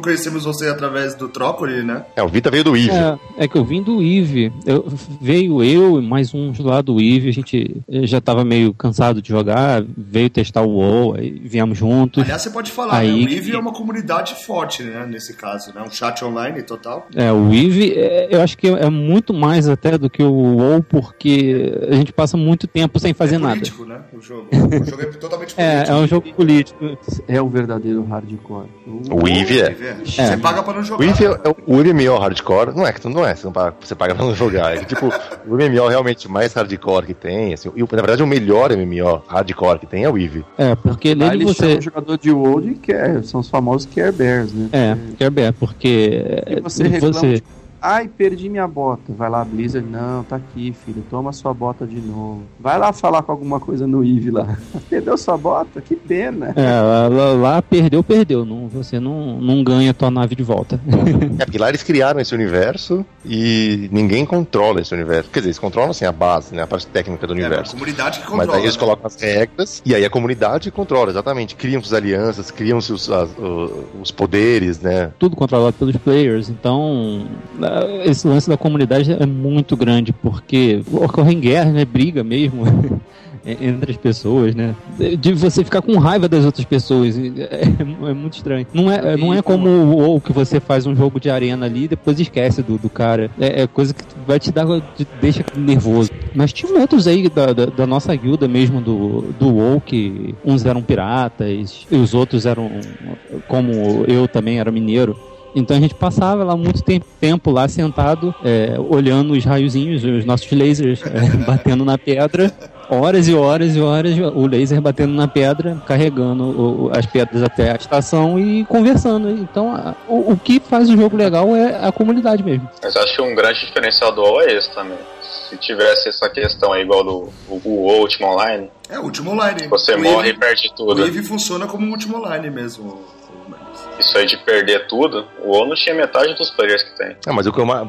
conhecemos você através do Trócoli, né? É, o Vita veio do Eve. É, é que eu vim do Eve. Eu, veio eu e mais uns lá do Eve. A gente já tava meio cansado de jogar, veio testar o WoW, aí viemos juntos. Aliás, você pode falar, Aí né? O Eve que- é uma comunidade forte, né? Nesse caso, né? Um chat online total. É, o Eve, é, eu acho que é muito mais até do que o WoW, porque a gente passa muito tempo sem fazer é nada. político, né? O jogo. O jogo é totalmente político. É, é um jogo político. É o verdadeiro hardcore. O Eve é. Você paga pra não jogar. O Eve é, é o MMO hardcore. Não é que tu não é, você, não paga, você paga pra não jogar. É que, tipo, o MMO realmente mais hardcore que tem. Assim, e, na verdade, o melhor MMO hardcore que tem é o Eve. É, porque nele eles você. chamam o jogador de de Care, são os famosos Care Bears, né? É, quer ver, porque. E você reclama, tipo, ai, perdi minha bota. Vai lá, Blizzard, não, tá aqui, filho, toma sua bota de novo. Vai lá falar com alguma coisa no Eve lá. Perdeu sua bota? Que pena. É, lá, lá- lá perdeu, perdeu. Não, você não, não ganha tua nave de volta. É porque lá eles criaram esse universo e ninguém controla esse universo. Quer dizer, eles controlam assim a base, né? A parte técnica do É, a universo. comunidade que Mas controla. aí eles né? colocam as regras e aí a comunidade controla, exatamente. Criam-se alianças, criam-se os, as- o- os poderes, né? Tudo controlado pelos players. Então, esse lance da comunidade é muito grande, porque ocorrem guerras, né? Briga mesmo. Entre as pessoas, né? De você ficar com raiva das outras pessoas. É, é muito estranho. Não é, não é como o WoW que você faz um jogo de arena ali e depois esquece do, do cara. É, é coisa que vai te dar. te deixa nervoso. Mas tinha outros aí da, da, da nossa guilda mesmo do, do WoW que uns eram piratas e os outros eram. Como eu também era mineiro. Então a gente passava lá muito tempo, tempo lá sentado, é, olhando os raiozinhos, os nossos lasers é, batendo na pedra, horas e horas e horas, o laser batendo na pedra, carregando o- as pedras até a estação e conversando. Então a- o, o que faz o jogo legal é a comunidade mesmo. Mas acho que um grande diferencial do WoW é esse também. Se tivesse essa questão aí igual do o, o Ultima Online, É o último online. você o morre e perde O tudo. Eve funciona como um último online mesmo. Isso aí de perder tudo, o WoW não tinha metade dos players que tem. Ah, mas o que eu mais,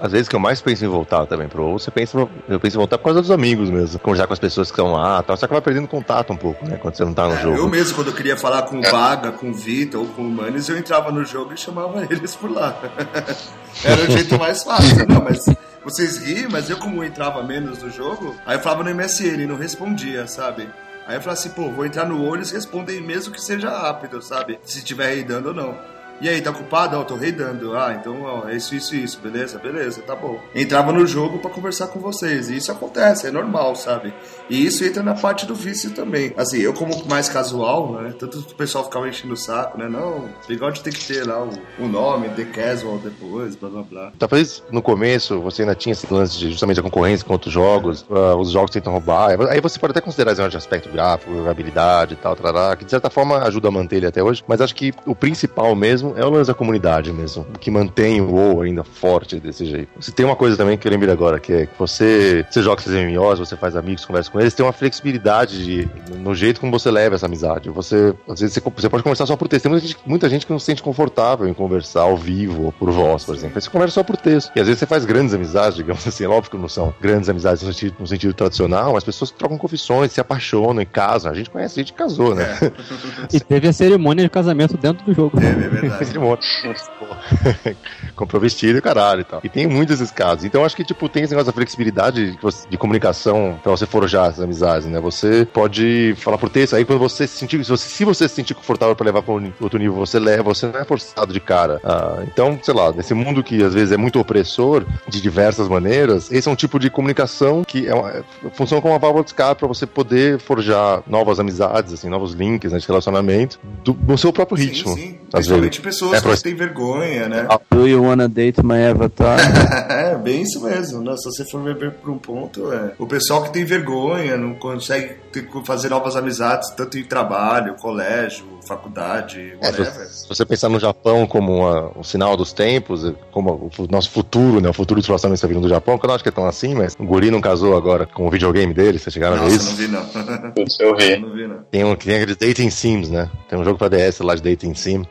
às vezes que eu mais penso em voltar também pro WoW, você pensa, eu penso em voltar por causa dos amigos mesmo, conversar com as pessoas que estão lá, tal, você acaba perdendo contato um pouco, né, quando você não tá no É, jogo. eu mesmo, quando eu queria falar com o É. Vaga, com o Vitor ou com o Manes, eu entrava no jogo e chamava eles por lá. Era o jeito mais fácil. Não, mas vocês riem, mas eu como entrava menos no jogo, aí eu falava no MSN e não respondia, sabe? Aí eu falava assim, pô, vou entrar no olho, eles respondem mesmo que seja rápido, sabe? Se estiver reidando ou não. E aí, tá ocupado? Ó, tô reidando. Ah, então, ó, é isso, isso, isso. Beleza? Beleza, tá bom. Entrava no jogo pra conversar com vocês. E isso acontece, é normal, sabe? E isso entra na parte do vício também. Assim, eu como mais casual, né? Tanto o pessoal ficava enchendo o saco, né? Não, bigode tem que ter lá o, o nome, The Casual depois, blá blá blá. Talvez no começo você ainda tinha esse lance de justamente a concorrência com outros jogos, ah, os jogos tentam roubar. Aí você pode até considerar esse aspecto gráfico, jogabilidade e tal, tarará, que de certa forma ajuda a manter ele até hoje. Mas acho que o principal mesmo é o lance da comunidade mesmo, o que mantém o WoW ainda forte desse jeito. Se tem uma coisa também que eu lembrei agora, que é que você, você joga esses MMOs, você faz amigos, conversa com eles, tem uma flexibilidade de, no jeito como você leva essa amizade. Você, às vezes, você, você pode conversar só por texto. Tem muita gente, muita gente que não se sente confortável em conversar ao vivo ou por voz, por exemplo. Aí você conversa só por texto. E às vezes você faz grandes amizades, digamos assim. Óbvio que não são grandes amizades no sentido, no sentido tradicional, mas pessoas que trocam confissões, se apaixonam e casam. A gente conhece gente que casou, né? E teve a cerimônia de casamento dentro do jogo. É, é verdade. Cerimônia. Comprou vestido e caralho e tal. E tem muitos esses casos. Então acho que, tipo, tem esse negócio da flexibilidade de, comunicação pra você forjar essas amizades, né? Você pode falar por texto, aí quando você se sentir, se você se, você se sentir confortável pra levar pra um outro nível, você leva, você não é forçado de cara. Ah, então, sei lá, nesse mundo que às vezes é muito opressor de diversas maneiras, esse é um tipo de comunicação que é uma, é- funciona como uma válvula de escape pra você poder forjar novas amizades, assim, novos links né, de relacionamento do, no seu próprio ritmo. Sim, sim. às vezes. Pessoas É, que têm vergonha, né? Do you wanna date my avatar? É, bem isso mesmo. Né? Se você for ver por um ponto, é. O pessoal que tem vergonha, não consegue ter- fazer novas amizades, tanto em trabalho, colégio, faculdade, É, se, whatever. se você pensar no Japão como uma- um sinal dos tempos, como o nosso futuro, né? O futuro dos relacionamentos está vindo do Japão, que eu não acho que é tão assim, mas o Guri não casou agora com o videogame dele, vocês chegaram a ver isso? não vi não. Eu vi. não vi não. Tem, um, tem aqueles dating sims, né? Tem um jogo pra DS lá de dating sim.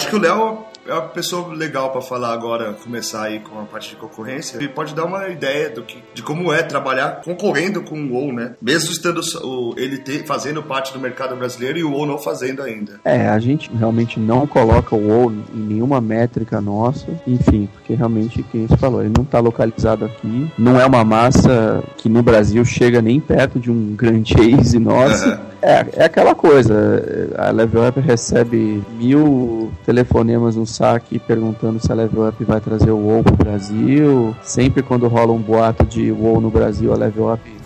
Acho que o Léo é uma pessoa legal para falar agora, começar aí com a parte de concorrência. E pode dar uma ideia do que, de como é trabalhar concorrendo com o WoW, né? Mesmo estando o, ele ter, fazendo parte do mercado brasileiro e o WoW não fazendo ainda. É, a gente realmente não coloca o WoW em nenhuma métrica nossa, enfim, porque realmente, quem você falou, ele não está localizado aqui, não é uma massa que no Brasil chega nem perto de um Grand Chase nosso. É, é aquela coisa, a Level Up recebe mil telefonemas no saque perguntando se a Level Up vai trazer o WoW pro Brasil. Sempre quando rola um boato de WoW no Brasil, a Level Up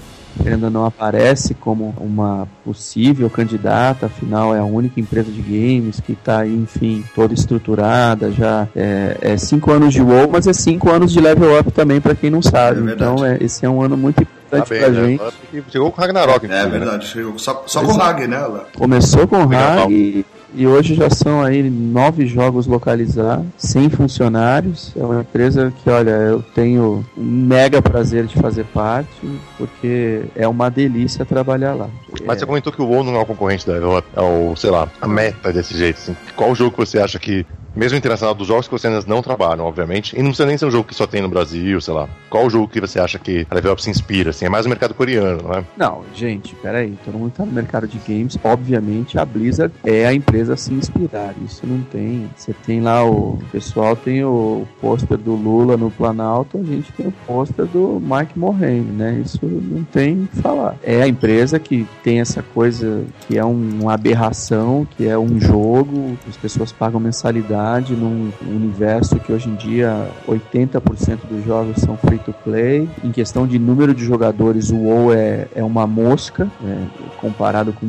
ainda não aparece como uma possível candidata, afinal é a única empresa de games que está, enfim, toda estruturada, já é, é, cinco anos de WoW, mas é cinco anos de level up também, para quem não sabe. É então é, esse é um ano muito importante tá bem, pra né? gente. Chegou com o Ragnarok. É, verdade, chegou só, só com o Rag, né? Ela. Começou com o Rag e e hoje já são aí nove jogos localizados, sem funcionários. É uma empresa que, olha, eu tenho um mega prazer de fazer parte, porque é uma delícia trabalhar lá. Mas é... você comentou que o WoW não é o concorrente da é o, sei lá, a meta desse jeito. Assim. Qual jogo que você acha que mesmo internacional dos jogos que você ainda não trabalham, obviamente, e não precisa nem ser um jogo que só tem no Brasil, sei lá. Qual jogo que você acha que a Level Up se inspira? Assim, é mais o mercado coreano, não é? Não, gente, peraí, todo mundo tá no mercado de games, obviamente a Blizzard é a empresa a se inspirar, isso não tem. Você tem lá o, o pessoal tem o pôster do Lula no Planalto, a gente tem o pôster do Mike Morhaime, né? Isso não tem o que falar. É a empresa que tem essa coisa que é um, uma aberração, que é um jogo, as pessoas pagam mensalidade num universo que hoje em dia 80% dos jogos são free to play. Em questão de número de jogadores, o WoW é, é uma mosca é, comparado com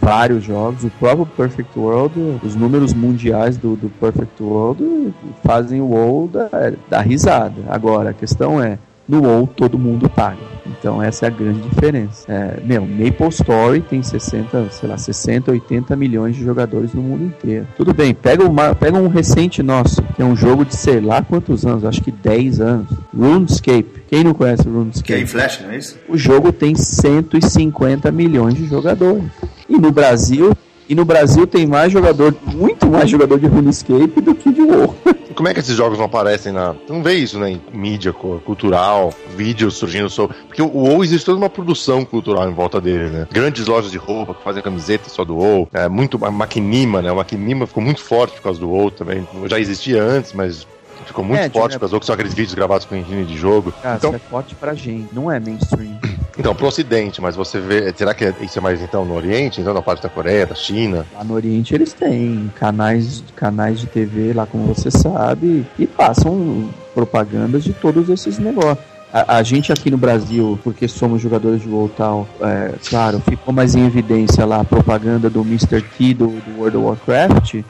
vários jogos. O próprio Perfect World, os números mundiais do, do Perfect World fazem o WoW dar, dar risada. Agora, a questão é, no WoW todo mundo paga. Então essa é a grande diferença. É, meu, Maple Story tem 60, sei lá, 60, 80 milhões de jogadores no mundo inteiro. Tudo bem, pega, uma, pega um recente nosso, que é um jogo de sei lá quantos anos, acho que 10 anos. RuneScape. Quem não conhece RuneScape? Que é em Flash, não é isso? O jogo tem 150 milhões de jogadores. E no Brasil e no Brasil tem mais jogador, muito mais jogador de RuneScape do que de WoW. Como é que esses jogos não aparecem na. Você não vê isso, né? Em mídia cultural, vídeos surgindo sobre. Porque o WoW existe toda uma produção cultural em volta dele, né? Grandes lojas de roupa que fazem camiseta só do WoW. É muito. A Maquinima, né? A Maquinima ficou muito forte por causa do WoW também. Já existia antes, mas ficou muito é, forte, por causa que são aqueles vídeos gravados com engine de jogo. Cara, então... isso é forte pra gente, não é mainstream. Então, pro Ocidente, mas você vê. Será que isso é mais então no Oriente? Então, na parte da Coreia, da China? Lá no Oriente eles têm canais, canais de TV lá, como você sabe, e passam propagandas de todos esses negócios. A, a, gente aqui no Brasil, porque somos jogadores de WoW tal, é, claro, ficou mais em evidência lá a propaganda do Mr. T do, do World of Warcraft,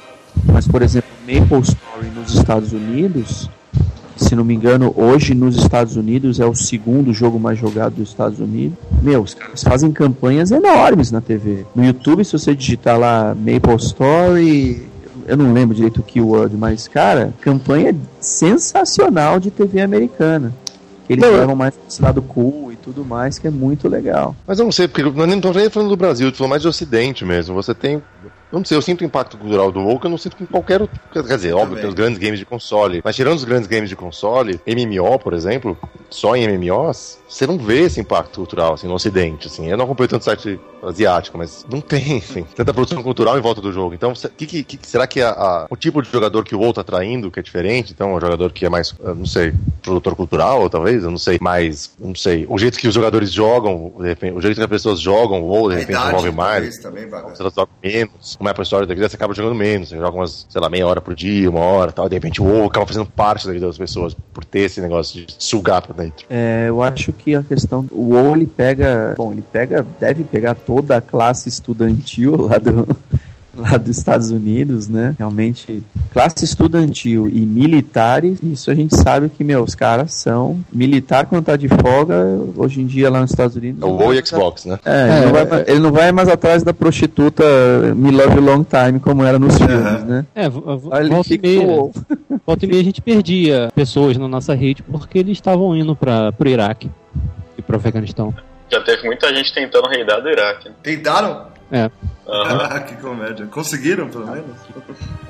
mas, por exemplo, Maple Story nos Estados Unidos se não me engano, hoje nos Estados Unidos é o segundo jogo mais jogado dos Estados Unidos. Meu, os caras fazem campanhas enormes na TV. No YouTube, se você digitar lá Maple Story, eu não lembro direito o keyword, mas, cara, campanha sensacional de TV americana. Eles não, levam mais esse lado cool e tudo mais, que é muito legal. Mas eu não sei, porque não estou nem falando do Brasil, tô falando mais do Ocidente mesmo. Você tem não sei, eu sinto o impacto cultural do WoW que eu não sinto com qualquer outro. Quer dizer, óbvio, tem os grandes games de console. Mas tirando os grandes games de console, MMO, por exemplo, só em MMOs, você não vê esse impacto cultural, assim, no ocidente, assim. Eu não acompanho tanto site asiático, mas não tem, assim, tanta produção cultural em volta do jogo. Então, que, que, que será que a, a, o tipo de jogador que o WoW tá atraindo, que é diferente, então, é um jogador que é mais, não sei, produtor cultural, talvez, eu não sei, mais, não sei, o jeito que os jogadores jogam, de repente, o jeito que as pessoas jogam o WoW, de repente, envolve mais. Também, você joga menos, como é a história da vida, você acaba jogando menos, você joga umas, sei lá, meia hora por dia, uma hora, tal, de repente o WoW acaba fazendo parte da vida das pessoas, por ter esse negócio de sugar pra dentro. É, eu acho que a questão. O WoW ele pega. Bom, ele pega. Deve pegar toda a classe estudantil lá do lá dos Estados Unidos, né? Realmente, classe estudantil e militares, isso a gente sabe que, meu, os caras são militar quando tá de folga, hoje em dia lá nos Estados Unidos. É o WoW e Xbox, né? É, é, ele, não vai, ele, não vai, mais atrás da prostituta Me Love Long Time, como era nos filmes, né? É, volta e, meia, volta e meia a gente perdia pessoas na nossa rede porque eles estavam indo para o Iraque e para o Afeganistão. Já teve muita gente tentando reidar do Iraque. Tentaram? É. Uhum. que comédia. Conseguiram, pelo menos?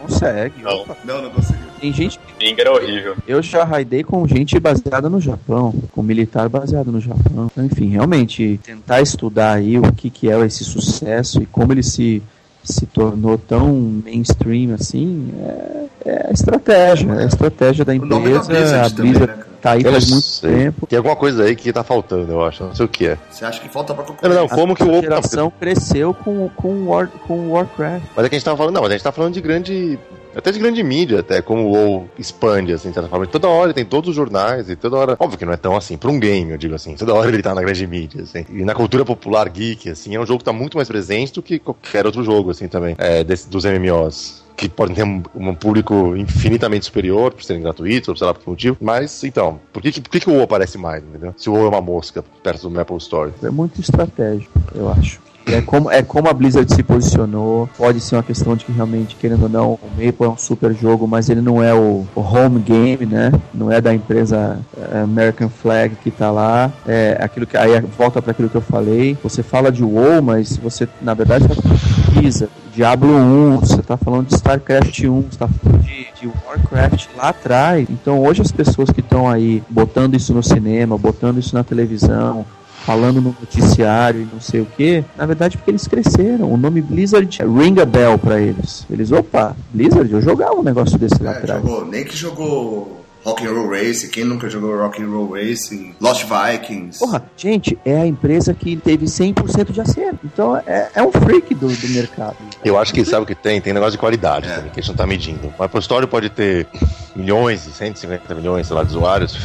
Consegue. Não, não, não conseguiram. tem gente. Ping era horrível. Eu já raidei com gente baseada no Japão, com militar baseado no Japão. Então, enfim, realmente, tentar estudar aí o que, que é esse sucesso e como ele se, se tornou tão mainstream assim, é, é a estratégia. É a estratégia da O nome da empresa. Blizzard a também, Blizzard né, cara? Tá aí Eu faz não muito sei. tempo. Tem alguma coisa aí que tá faltando, eu acho. Não sei o que é. Você acha que falta pra Não, concorrer? não, como que o a WoW... geração cresceu com, com, War, com Warcraft. Mas é que a gente tava falando, não, mas a gente tá falando de grande. Até de grande mídia, até, como o WoW expande, assim, de certa forma. Toda hora tem todos os jornais e toda hora. Óbvio que não é tão assim, pra um game, eu digo assim. Toda hora ele tá na grande mídia, assim. E na cultura popular geek, assim, é um jogo que tá muito mais presente do que qualquer outro jogo, assim, também. É, desse- dos MMOs. Que podem ter um, um público infinitamente superior, por serem gratuitos, ou sei lá por que motivo. Mas, então, por que, por que, que o WoW aparece mais, entendeu? Se o WoW é uma mosca perto do Maple Story. É muito estratégico, eu acho. É como, é como a Blizzard se posicionou. Pode ser uma questão de que realmente, querendo ou não, o Maple é um super jogo, mas ele não é o, o home game, né? Não é da empresa eh, American Flag que tá lá. É aquilo que aí volta para aquilo que eu falei. Você fala de WoW, mas você na verdade tá Blizzard, Diablo 1, você tá falando de StarCraft 1, você tá falando de, de Warcraft lá atrás. Então hoje as pessoas que estão aí botando isso no cinema, botando isso na televisão, falando no noticiário e não sei o que, na verdade porque eles cresceram. O nome Blizzard ring a bell pra eles. Eles, opa, Blizzard, eu jogava um negócio desse lá É, atrás. jogou, nem que jogou Rock and Roll Racing, quem nunca jogou Rock and Roll Racing, Lost Vikings. Porra, gente, é a empresa que teve 100% de acerto. Então é, é um freak do, do mercado. Eu acho que sabe o que tem? Tem negócio de qualidade É. também, que a gente não tá medindo. O Apple Store pode ter milhões, 150 milhões, sei lá, de usuários.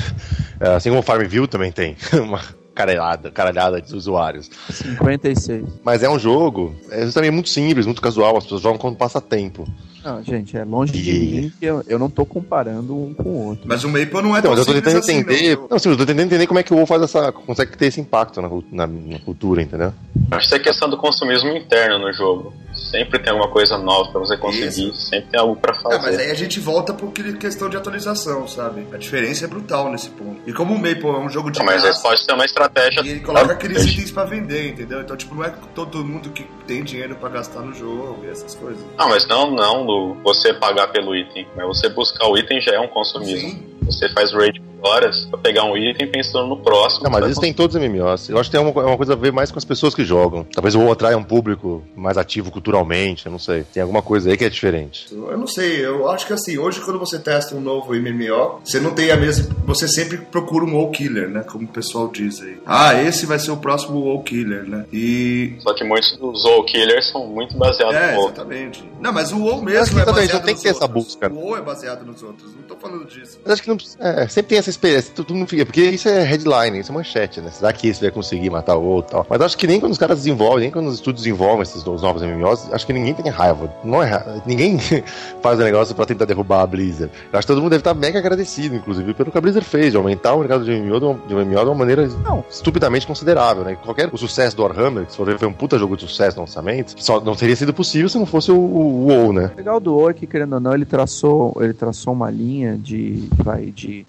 É, Assim como o Farmville também tem uma caralhada, caralhada de usuários. 56. Mas é um jogo, é também muito simples, muito casual, as pessoas jogam como passatempo. Não, gente, é longe de E- mim que eu, eu não tô comparando um com o outro. Mas o Maple não é Então, tão mas eu tô tentando assim, entender. não. Não, sim, eu tô tentando entender como é que o WoW faz essa. consegue ter esse impacto na, na- na cultura, entendeu? Acho que é questão do consumismo interno no jogo. Sempre tem alguma coisa nova pra você conseguir, sempre tem algo pra Ah, fazer. mas aí a gente volta por questão de atualização, sabe? A diferença é brutal nesse ponto. E como o Maple é um jogo de Não, mas graça, isso pode ser uma estratégia. e ele coloca aqueles itens pra vender, entendeu? Então, tipo, não é todo mundo que tem dinheiro pra gastar no jogo e essas coisas. Não, mas não, não do você pagar pelo item. Mas você buscar o item já é um consumismo. Sim. Você faz raid horas pra pegar um item pensando no próximo. Não, mas isso tem em todos os MMOs. Eu acho que tem uma, é uma coisa a ver mais com as pessoas que jogam. Talvez o WoW atraia um público mais ativo culturalmente, eu não sei. Tem alguma coisa aí que é diferente. Eu não sei, eu acho que assim, hoje quando você testa um novo MMO, você não tem a mesma. Você sempre procura um WoW Killer, né? Como o pessoal diz aí. Ah, esse vai ser o próximo WoW Killer, né? E. Só que muitos dos Soul Killers são muito baseados É, no WoW. exatamente. Não, mas o WoW mesmo é baseado tem nos que ter essa outros. busca. O WoW é baseado nos outros, não tô falando disso. Mas acho que não precisa. É, sempre tem essa experiência. Todo mundo fica. Porque isso é headline, isso é manchete, né? Será que esse vai conseguir matar o outro e tal? Mas acho que nem quando os caras desenvolvem, nem quando os estúdios desenvolvem esses os novos MMOs, acho que ninguém tem raiva. Não é Ninguém faz o negócio pra tentar derrubar a Blizzard. Eu acho que todo mundo deve estar mega agradecido, inclusive, pelo que a Blizzard fez, de aumentar o mercado de MMO de uma, de um MMO de uma maneira Não. estupidamente considerável, né? Qualquer o sucesso do Warhammer, que se for ver, foi um puta jogo de sucesso no lançamento, só não teria sido possível se não fosse o, o WoW, né? O legal do WoW é que, querendo ou não, ele traçou, ele traçou uma linha de, vai, de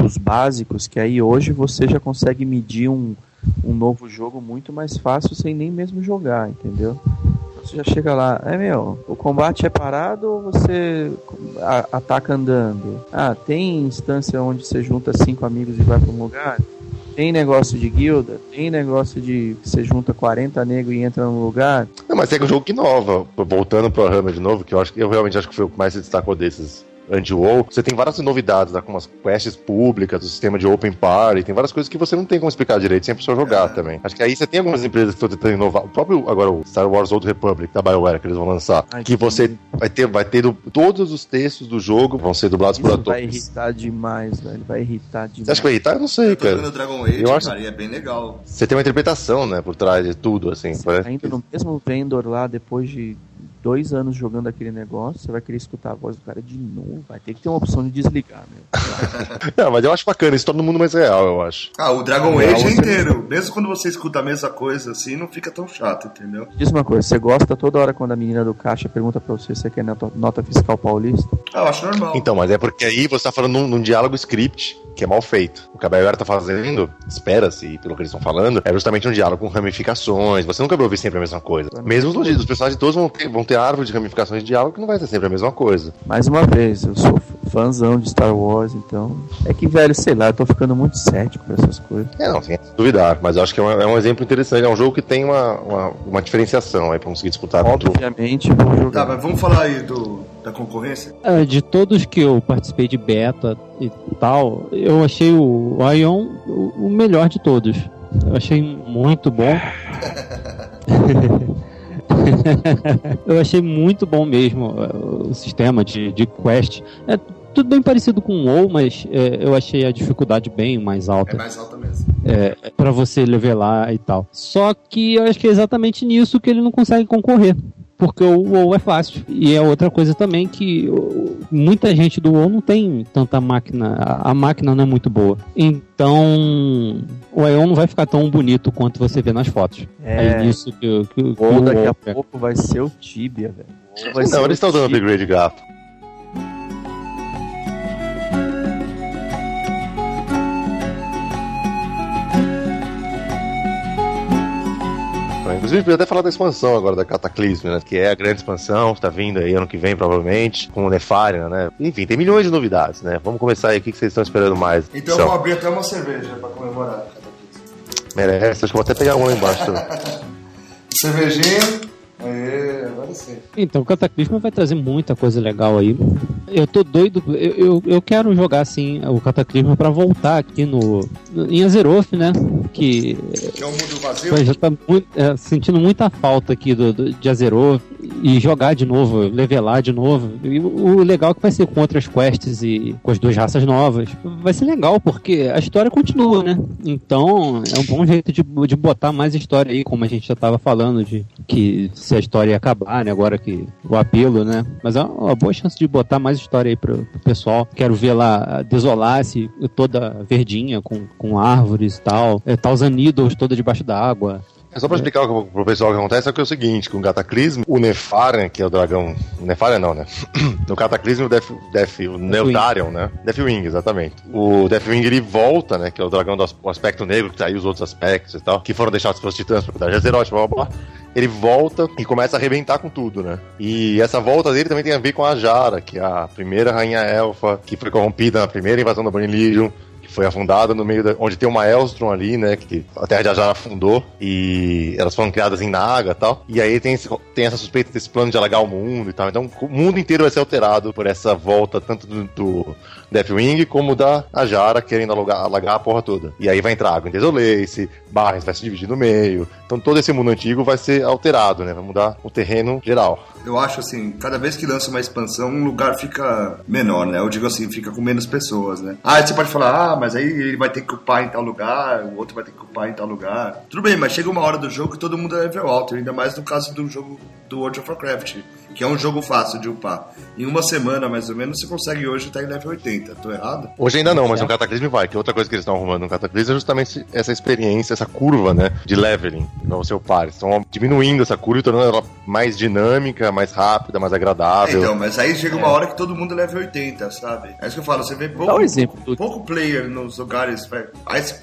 quesitos básicos que aí hoje você já consegue medir um, um novo jogo muito mais fácil sem nem mesmo jogar, entendeu? Você já chega lá, é meu, o combate é parado ou você ataca andando? Ah, tem instância onde você junta cinco amigos e vai para um lugar? Tem negócio de guilda? Tem negócio de que você junta 40 negros e entra num lugar? Não, mas é um jogo que inova. Voltando pro Warhammer de novo, que eu acho que eu realmente acho que foi o que mais se destacou desses anti-WoW. Você tem várias novidades, né, como as quests públicas, o sistema de open party, tem várias coisas que você não tem como explicar direito sem a pessoa jogar também. Acho que aí você tem algumas empresas que estão tentando inovar. O próprio, agora, o Star Wars Old Republic, da BioWare, que eles vão lançar, Ai, que que você vai ter, vai ter todos os textos do jogo vão ser dublados por Isso vai atores. irritar demais, velho. Vai irritar demais. Você acha que vai irritar? Eu não sei, Eu jogando cara. Dragon Age, Eu acho- cara, e é bem legal. Você tem uma interpretação, né, por trás de tudo, assim. Você parece tá indo no mesmo vendor lá depois de dois anos jogando aquele negócio, você vai querer escutar a voz do cara de novo. Vai ter que ter uma opção de desligar, meu. Não, mas eu acho bacana, isso torna o mundo mais real, eu acho. Ah, o Dragon Real, Age você- inteiro. Mesmo quando você escuta a mesma coisa assim, não fica tão chato, entendeu? Diz uma coisa, você gosta toda hora quando a menina do caixa pergunta pra você se você quer nota, nota fiscal paulista? Ah, eu acho normal. Então, mas é porque aí você tá falando num, num diálogo script que é mal feito. O que a BioWare tá fazendo, espera-se, pelo que eles estão falando, é justamente um diálogo com ramificações. Você nunca vai ouvir sempre a mesma coisa. Mesmo os, os personagens todos vão ter, vão ter árvore de ramificações de diálogo que não vai ser sempre a mesma coisa. Mais uma vez, eu f- fãzão de Star Wars, então. É que, velho, sei lá, eu tô ficando muito cético com essas coisas. É, não, sem duvidar, mas eu acho que é um, é um exemplo interessante. É um jogo que tem uma, uma, uma diferenciação aí pra conseguir disputar contra o. Obviamente, vou Tá, jogar. mas vamos falar aí do, da concorrência? É, de todos que eu participei de beta e tal, eu achei o Ion o o melhor de todos. Eu achei muito bom. eu achei muito bom mesmo é, o sistema de, de quest. É tudo bem parecido com o WoW, mas é, eu achei a dificuldade bem mais É alta mais alta mesmo. para você levelar e tal. Só que eu acho que é exatamente nisso que ele não consegue concorrer. Porque o WoW é fácil. E é outra coisa também que muita gente do WoW não tem tanta máquina. A máquina não é muito boa. Então o Aeon não vai ficar tão bonito quanto você vê nas fotos. É, É, nisso que, que, que Ou o daqui a WoW é. pouco vai ser o Tibia, velho. Não, o eles estão dando upgrade gato. Inclusive, podia até falar da expansão agora da Cataclysm, né? Que é a grande expansão que tá vindo aí ano que vem, provavelmente, com o Nefaria, né? Enfim, tem milhões de novidades, né? Vamos começar aí, o que vocês estão esperando mais? Então eu São, vou abrir até uma cerveja pra comemorar. Merece, acho que eu vou até pegar um lá embaixo. Cervejinha. Aê, agora sim. Então, o Cataclismo vai trazer muita coisa legal aí. Eu tô doido, eu, eu, eu quero jogar assim o Cataclismo pra voltar aqui no, no- em Azeroth, né? Que Que é um mundo vazio. Já tá muito, é, sentindo muita falta aqui do, do- de Azeroth e jogar de novo, levelar de novo. E o o legal é que vai ser com outras quests e com as duas raças novas. Vai ser legal, porque a história continua, né? Então é um bom jeito de, de botar mais história aí, como a gente já tava falando, de que se a história ia acabar, né? Agora que o apelo, né? Mas é uma boa chance de botar mais história aí pro, pro pessoal. Quero ver lá desolar-se toda verdinha, com, com árvores e tal. É, Thousand Needles toda debaixo d'água. É só pra explicar o que- pro pessoal o que acontece, é que é o seguinte, com o Cataclismo, o Nefarian, que é o dragão... Nefarian não, né? No Cataclismo, o Death, Death, o Neldarion, né? Deathwing, exatamente. O Deathwing, ele volta, né? Que é o dragão do aspecto negro, que tá aí os outros aspectos e tal, que foram deixados pelos titãs pra cuidar de Azeroth, blá, blá, blá. Ele volta e começa a arrebentar com tudo, né? E essa volta dele também tem a ver com a Jara, que é a primeira rainha elfa, que foi corrompida na primeira invasão da Burning Legion, foi afundada no meio da, onde tem uma Elstrom ali, né, que a Terra de Ajara afundou e elas foram criadas em Naga e tal. E aí tem, esse- tem essa suspeita desse plano de alagar o mundo e tal. Então o mundo inteiro vai ser alterado por essa volta tanto do, do Deathwing como da Ajara querendo alagar, alagar a porra toda. E aí vai entrar água em Desolace, Barres vai se dividir no meio. Então todo esse mundo antigo vai ser alterado, né? Vai mudar o terreno geral. Eu acho assim, cada vez que lança uma expansão, um lugar fica menor, né? Eu digo assim, fica com menos pessoas, né? Ah, você pode falar, ah, mas aí ele vai ter que upar em tal lugar, o outro vai ter que upar em tal lugar. Tudo bem, mas chega uma hora do jogo que todo mundo é level alto, ainda mais no caso do jogo do World of Warcraft, que é um jogo fácil de upar. Em uma semana, mais ou menos, você consegue hoje estar em level 80. Tô errado? Hoje ainda não, mas no Cataclismo vai. Que outra coisa que eles estão arrumando no Cataclismo é justamente essa experiência, essa curva, né? De leveling pra você upar. Eles estão diminuindo essa curva e tornando ela mais dinâmica, mais rápida, mais agradável. Então, mas aí chega uma hora que todo mundo é level 80, sabe? É isso que eu falo, você vê pouco, Dá um exemplo do- pouco player nos lugares. Ice,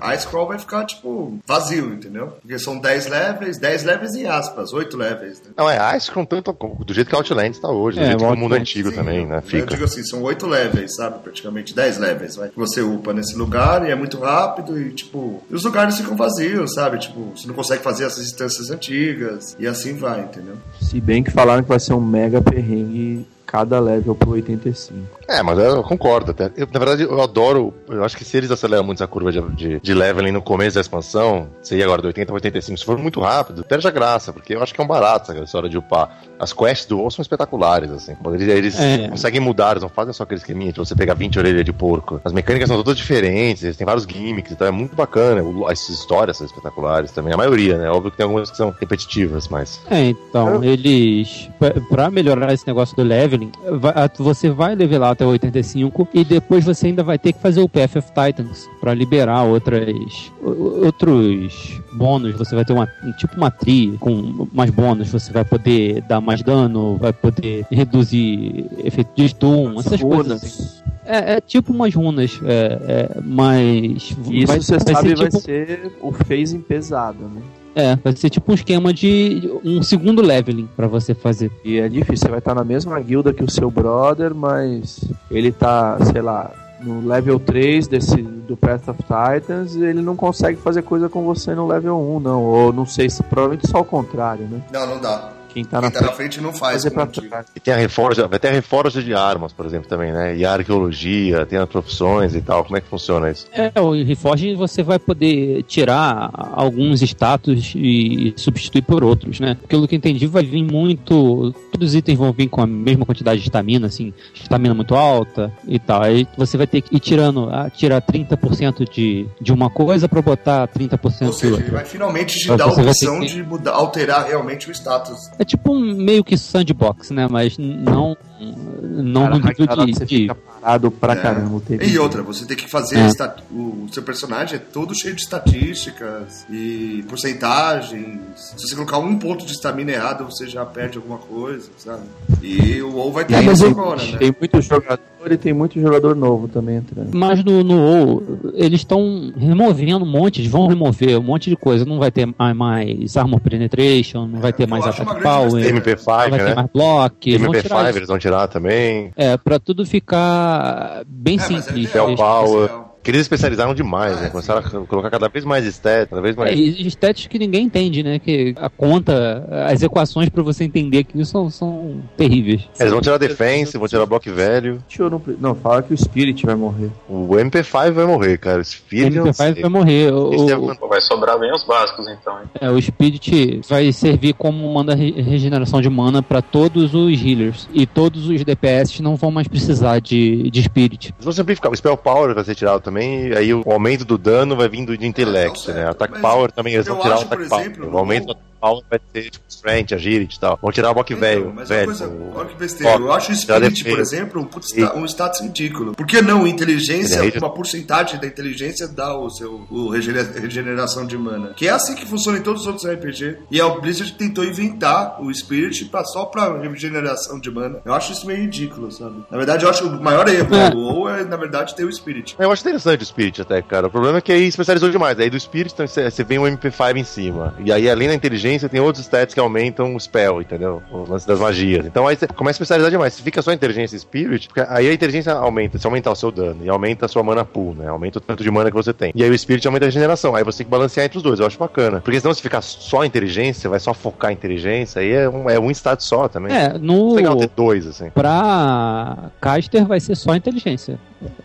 a Ice Crawl vai ficar, tipo, vazio, entendeu? Porque são 10 levels, 10 levels em aspas, 8 levels, né? Não, é Ice com tanto do jeito que Outlands tá hoje, do É, jeito que o o mundo antigo Sim, também, né? Eu Fica. digo assim, são 8 levels, sabe? Praticamente 10 levels, vai. Você upa nesse lugar e é muito rápido e, tipo, e os lugares ficam vazios, sabe? Tipo, você não consegue fazer essas instâncias antigas e assim vai, entendeu? Se bem que falaram que vai ser um mega perrengue cada level pro 85. É, mas eu concordo até. Eu, na verdade, eu adoro. Eu acho que se eles aceleram muito essa curva de, de, de leveling no começo da expansão, seria agora do 80 para 85, se for muito rápido, perde a graça, porque eu acho que é um barato essa história de upar. As quests do WoW são espetaculares, assim. Eles, eles É. conseguem mudar, eles não fazem só aquele esqueminha de você pegar 20 orelhas de porco. As mecânicas são todas diferentes, eles têm vários gimmicks, então é muito bacana. As histórias são espetaculares também, a maioria, né? Óbvio que tem algumas que são repetitivas, mas. É, então, eles. pra- Pra melhorar esse negócio do leveling, vai- você vai levelar até o 85 e depois você ainda vai ter que fazer o Path of Titans pra liberar outras. outros bônus. Você vai ter uma. tipo uma tri com mais bônus. Você vai poder dar mais dano, vai poder reduzir efeito de stun, essas coisas. assim. É, é tipo umas runas, é, é, mas. Isso vai- você vai ser sabe vai tipo- ser o phasing pesado, né? É, vai ser tipo um esquema de um segundo leveling pra você fazer. E é difícil, você vai estar na mesma guilda que o seu brother, mas ele tá, sei lá, no level 3 desse, do Path of Titans, ele não consegue fazer coisa com você no level 1, não. Ou não sei se provavelmente só o contrário, né? Não, não dá. Quem tá, Quem na, tá frente, na frente não faz. fazer pra. E tem a reforja, vai ter a reforja de armas, por exemplo, também, né? E a arqueologia, tem as profissões e tal. Como é que funciona isso? É, o Reforge você vai poder tirar alguns status e substituir por outros, né? Pelo que eu entendi, vai vir muito. Todos os itens vão vir com a mesma quantidade de estamina, assim, estamina muito alta e tal. Aí você vai ter que ir tirando, ah, tirar 30% de, de uma coisa pra botar 30% Ou de seja, ele vai finalmente te Mas dar a opção que- de mudar, alterar realmente o status. É tipo um meio que sandbox, né? Mas não. Não Cara, no nível Ragnarok de. você de- fica parado pra É. caramba. o tempo E outra, você tem que fazer É. esta- o seu personagem é todo cheio de estatísticas e porcentagens. Se você colocar um ponto de estamina errado, você já perde alguma coisa, sabe? E o WoW vai ter É, isso agora, né? tem muito jogador e tem muito jogador novo também entrando. Mas no, no WoW, eles estão removendo um monte, eles vão remover um monte de coisa. Não vai ter mais, mais Armor Penetration, não vai ter mais Attack Power, besteira. não MP5, vai ter né? mais Block. eles vão tirar MP5 isso. eles vão tirar também. É, pra tudo ficar bem É, mas é simples. ideal, Eles- Power. É. Que eles especializaram demais, Ah, né? sim. Começaram a colocar cada vez mais stats, cada vez É, mais. e estéticos que ninguém entende, né? Que a conta, as equações pra você entender aquilo são, são terríveis. É, Eles vão tirar defense, vão tirar bloco velho. Deixa eu Não, não, fala que o Spirit vai morrer. O MP5 vai morrer, cara. O Spirit eu não MP5 sei. vai morrer. O, é o- Pô, Vai sobrar bem os básicos, então. hein? é, o Spirit vai servir como manda re- regeneração de mana pra todos os healers. E todos os DPS não vão mais precisar de, de Spirit. Eles vão simplificar. O Spell Power vai ser tirado também, e aí o aumento do dano vai vindo de Intellect, É, né? Mas Power também, eles vão tirar o Attack Power. exemplo, O aumento do Power vai ser tipo Strength, Agility e tal. Vão tirar o bloco Então, velho. mas velho uma coisa, o- olha que besteira. Eu acho o Spirit, por exemplo, um, sta- um status ridículo. Por que não inteligência, é uma porcentagem da inteligência dá o seu o regene- regeneração de mana? Que é assim que funciona em todos os outros RPG. E a Blizzard tentou inventar o Spirit pra, só pra regeneração de mana. Eu acho isso meio ridículo, sabe? Na verdade, eu acho o maior erro. É. O WoW é, na verdade, ter o Spirit. Eu acho interessante o Spirit até, cara. O problema é que aí especializou demais. Aí do Spirit então, você você vem um MP5 em cima. E aí, além da inteligência, tem outros stats que aumentam o spell, entendeu? O lance das magias. Então aí você começa a especializar demais. Se fica só inteligência e Spirit, porque aí a inteligência aumenta, se aumentar o seu dano. E aumenta a sua mana pool, né? Aumenta o tanto de mana que você tem. E aí o Spirit aumenta a regeneração. Aí você tem que balancear entre os dois. Eu acho bacana. Porque senão se ficar só inteligência, vai só focar em inteligência, aí é um, é um stat só também. É, no. Legal ter dois, assim. Pra caster vai ser só inteligência.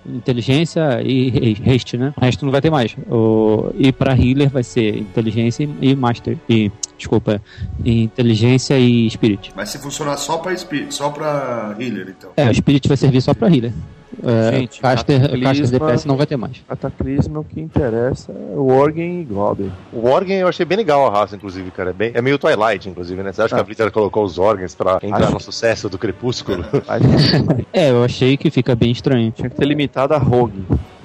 Inteligência e haste, né? O resto não vai ter mais. O, e pra healer vai ser inteligência e master. E, desculpa, inteligência e spirit. Mas se funcionar só pra, Spirit, só pra healer, então. É, o spirit vai servir só pra healer. É, Gente, caster, caster DPS não vai ter mais. Cataclisma, o que interessa é o Worgen e Goblin. O Worgen eu achei bem legal a raça, inclusive, cara. É, bem, é meio Twilight, inclusive, né? Você acha que Ah. a Blizzard colocou os Organs pra entrar Acho no sucesso do Crepúsculo? Mas É, eu achei que fica bem estranho. tinha que ter limitado a Rogue.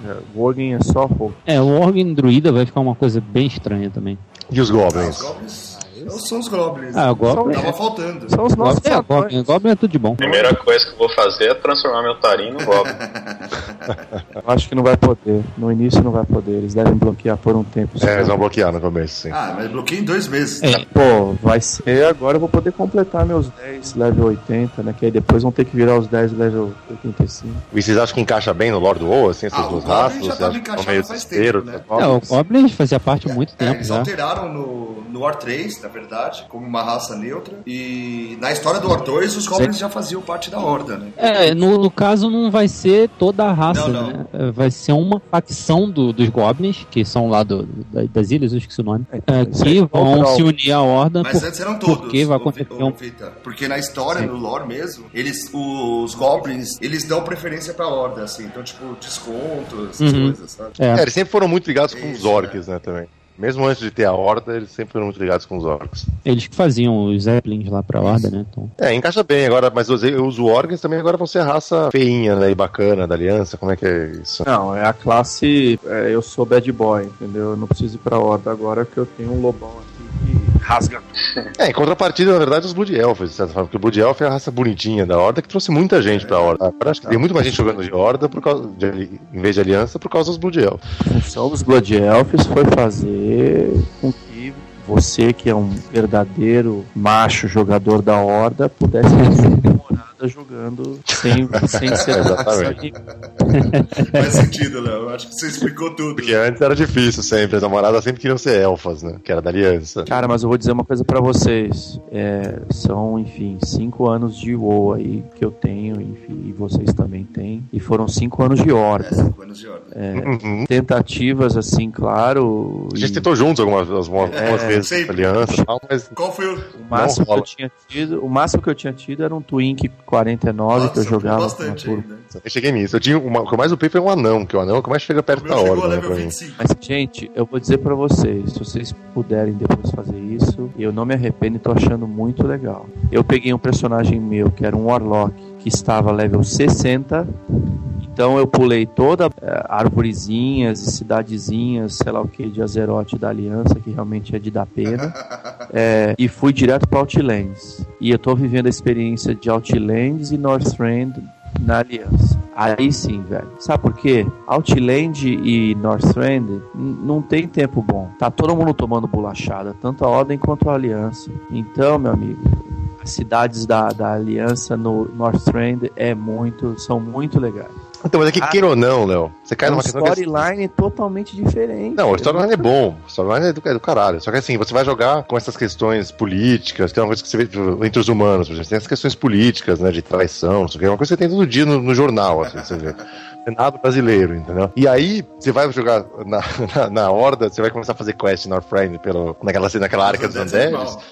É, O Worgen é só Rogue. É, o Organ Druida vai ficar uma coisa bem estranha também. e os Ah, os Goblins? São os Goblins. Ah, o Goblin. Tava faltando. São os nossos Goblin, é. Goblin, Goblin é tudo de bom. Primeira coisa que eu vou fazer é transformar meu Tarim no Goblin. Eu acho que não vai poder. No início não vai poder. Eles devem bloquear por um tempo. É, eles vão bloquear no começo, sim. Ah, mas bloqueei em dois meses. É. Pô, vai ser agora eu vou poder completar meus 10 level 80, né? Que aí depois vão ter que virar os 10 level 85. E vocês acham que encaixa bem no Lord do WoW, assim, essas Ah, o duas Goblin raças? já tava encaixado faz tempo, né? É, o Goblin fazia parte há muito É, tempo eles já. alteraram no, no War 3, na verdade, como uma raça neutra. E na história do War 2, os Goblins já faziam parte da Horda, né? É, no, no caso não vai ser toda a raça, Não, não. né? É, Vai ser uma facção do- dos Goblins, que são lá do, da- das ilhas, eu esqueci o nome, é, Isso que aí, vão se unir à Horda Mas por- antes eram todos. porque vai acontecer um... Porque na história, no lore mesmo, eles, os Goblins, eles dão preferência pra Horda, assim. Então, tipo, desconto, essas Uhum. coisas, sabe? É, É, eles sempre foram muito ligados com os Isso, orcs, né, também. Mesmo antes de ter a Horda, eles sempre foram muito ligados com os orcs. eles que faziam os Zeppelins lá pra Horda, né? Então, É, encaixa bem agora, mas os, os Organs também agora vão ser a raça feinha, né, e bacana da Aliança, como é que é isso? Não, é a classe. é, eu sou bad boy, entendeu? Eu não preciso ir pra horda agora que eu tenho um lobão aqui que rasga tudo. É, em contrapartida, na verdade, os Blood Elves, de certa forma, porque o Blood Elf é a raça bonitinha da Horda que trouxe muita gente pra Horda. Agora acho que tem muito mais gente jogando de Horda por causa de, em vez de Aliança por causa dos Blood Elf. A função dos Blood Elves foi fazer com que você, que é um verdadeiro macho jogador da Horda, pudesse namorada jogando sem, sem ser Exatamente. Faz sentido, Léo. Eu acho que você explicou tudo. Porque antes era difícil sempre, as namoradas sempre queriam ser elfas, né? Que era da aliança. Cara, mas eu vou dizer uma coisa pra vocês. É, são, enfim, cinco anos de WoW aí que eu tenho, enfim, e vocês também têm. E foram cinco anos de É, Horda. cinco anos de ordem. Uhum. Tentativas, assim, claro. A gente e tentou juntos algumas, algumas algumas vezes sempre. aliança e tal, mas Qual foi o. o máximo que eu tinha tido, o máximo que eu tinha tido era um Twink 49 que eu Nossa, jogava. bastante ainda. eu cheguei nisso. Eu tinha uma, o que eu mais upei foi um anão, que o anão é o que mais chega perto da hora, né, level pra mim. 25. Mas, gente, eu vou dizer pra vocês, se vocês puderem depois fazer isso, eu não me arrependo e tô achando muito legal. Eu peguei um personagem meu, que era um Warlock, que estava level 60, então eu pulei toda eh, arvorezinhas e cidadezinhas, sei lá o que, de Azeroth da Aliança, que realmente é de dar pena, eh, e fui direto pra Outlands. E eu tô vivendo a experiência de Outlands e Northrend na Aliança. Aí sim, velho. Sabe por quê? Outland e Northrend não tem tempo bom. Tá todo mundo tomando bolachada, tanto a Ordem quanto a Aliança. Então, meu amigo, as cidades da, da Aliança no Northrend é muito, são muito legais. Então, mas é que, Ah. queira ou não, Léo, você cai É um numa questão que é- storyline totalmente diferente. Não, o storyline é bom. O storyline é do, é do caralho. Só que assim, você vai jogar com essas questões políticas, que é uma coisa que você vê tipo, entre os humanos, por exemplo. Tem essas questões políticas, né? De traição, não sei o que. É uma coisa que você tem todo dia no, no jornal, assim, você vê. Senado brasileiro, entendeu? E aí, você vai jogar na, na, na Horda, você vai começar a fazer quest na Friend pelo, naquela, naquela área que dos Undeads. animal.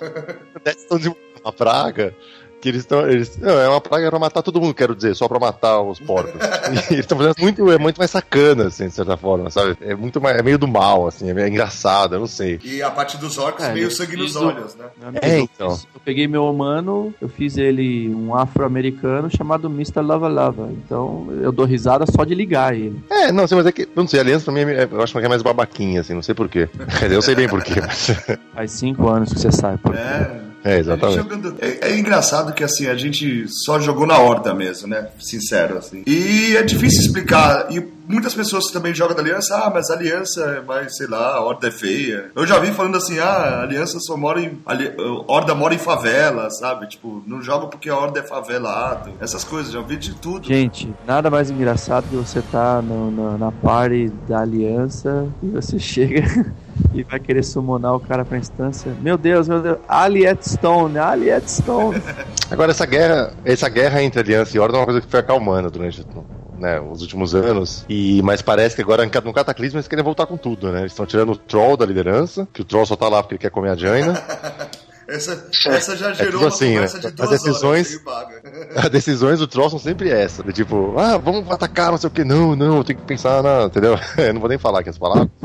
Undeads estão desenvolvendo uma praga que eles estão. Eles, não, é uma praga pra matar todo mundo, quero dizer, só pra matar os porcos. e eles estão fazendo muito, é muito mais sacana, assim, de certa forma, sabe? É muito mais, é meio do mal, assim, é meio engraçado, eu não sei. E a parte dos orcs, É, meio sangue nos olhos, né? É, eu então. Eu peguei meu humano, eu fiz ele um afro-americano chamado Mr. Lava Lava. Então eu dou risada só de ligar ele. É, não sei, mas é que, eu não sei, a aliança pra mim, é- eu acho que é mais babaquinha, assim, não sei porquê. Quer dizer, eu sei bem porquê, mas. Faz cinco anos que você sabe. Por... É. É, exatamente. jogando- É, é engraçado que assim, a gente só jogou na horda mesmo, né? Sincero, assim. E é difícil explicar. E muitas pessoas que também jogam da aliança, ah, mas a aliança é mais, sei lá, a horda é feia. Eu já vi falando assim, ah, a aliança só mora em. Ali, horda mora em favela, sabe? Tipo, não joga porque a horda é favelado. Essas coisas, já vi de tudo. Gente, nada mais engraçado que você tá no- no- na party da aliança e você chega e vai querer summonar o cara pra instância. Meu Deus, meu Deus, Alietstone, Alietstone. Agora, essa guerra, essa guerra entre aliança e horda é uma coisa que foi acalmando durante né, os últimos anos. E, mas parece que agora, no Cataclismo, eles querem voltar com tudo, né? Eles estão tirando o Troll da liderança, que o Troll só tá lá porque ele quer comer a Jaina. Essa, essa já gerou tudo uma assim, conversa né? de As duas decisões- horas. As decisões do Troll são sempre essa. Do tipo, ah, vamos atacar, não sei o que. Não, não, tem que pensar na. Entendeu? Eu não vou nem falar aqui as palavras.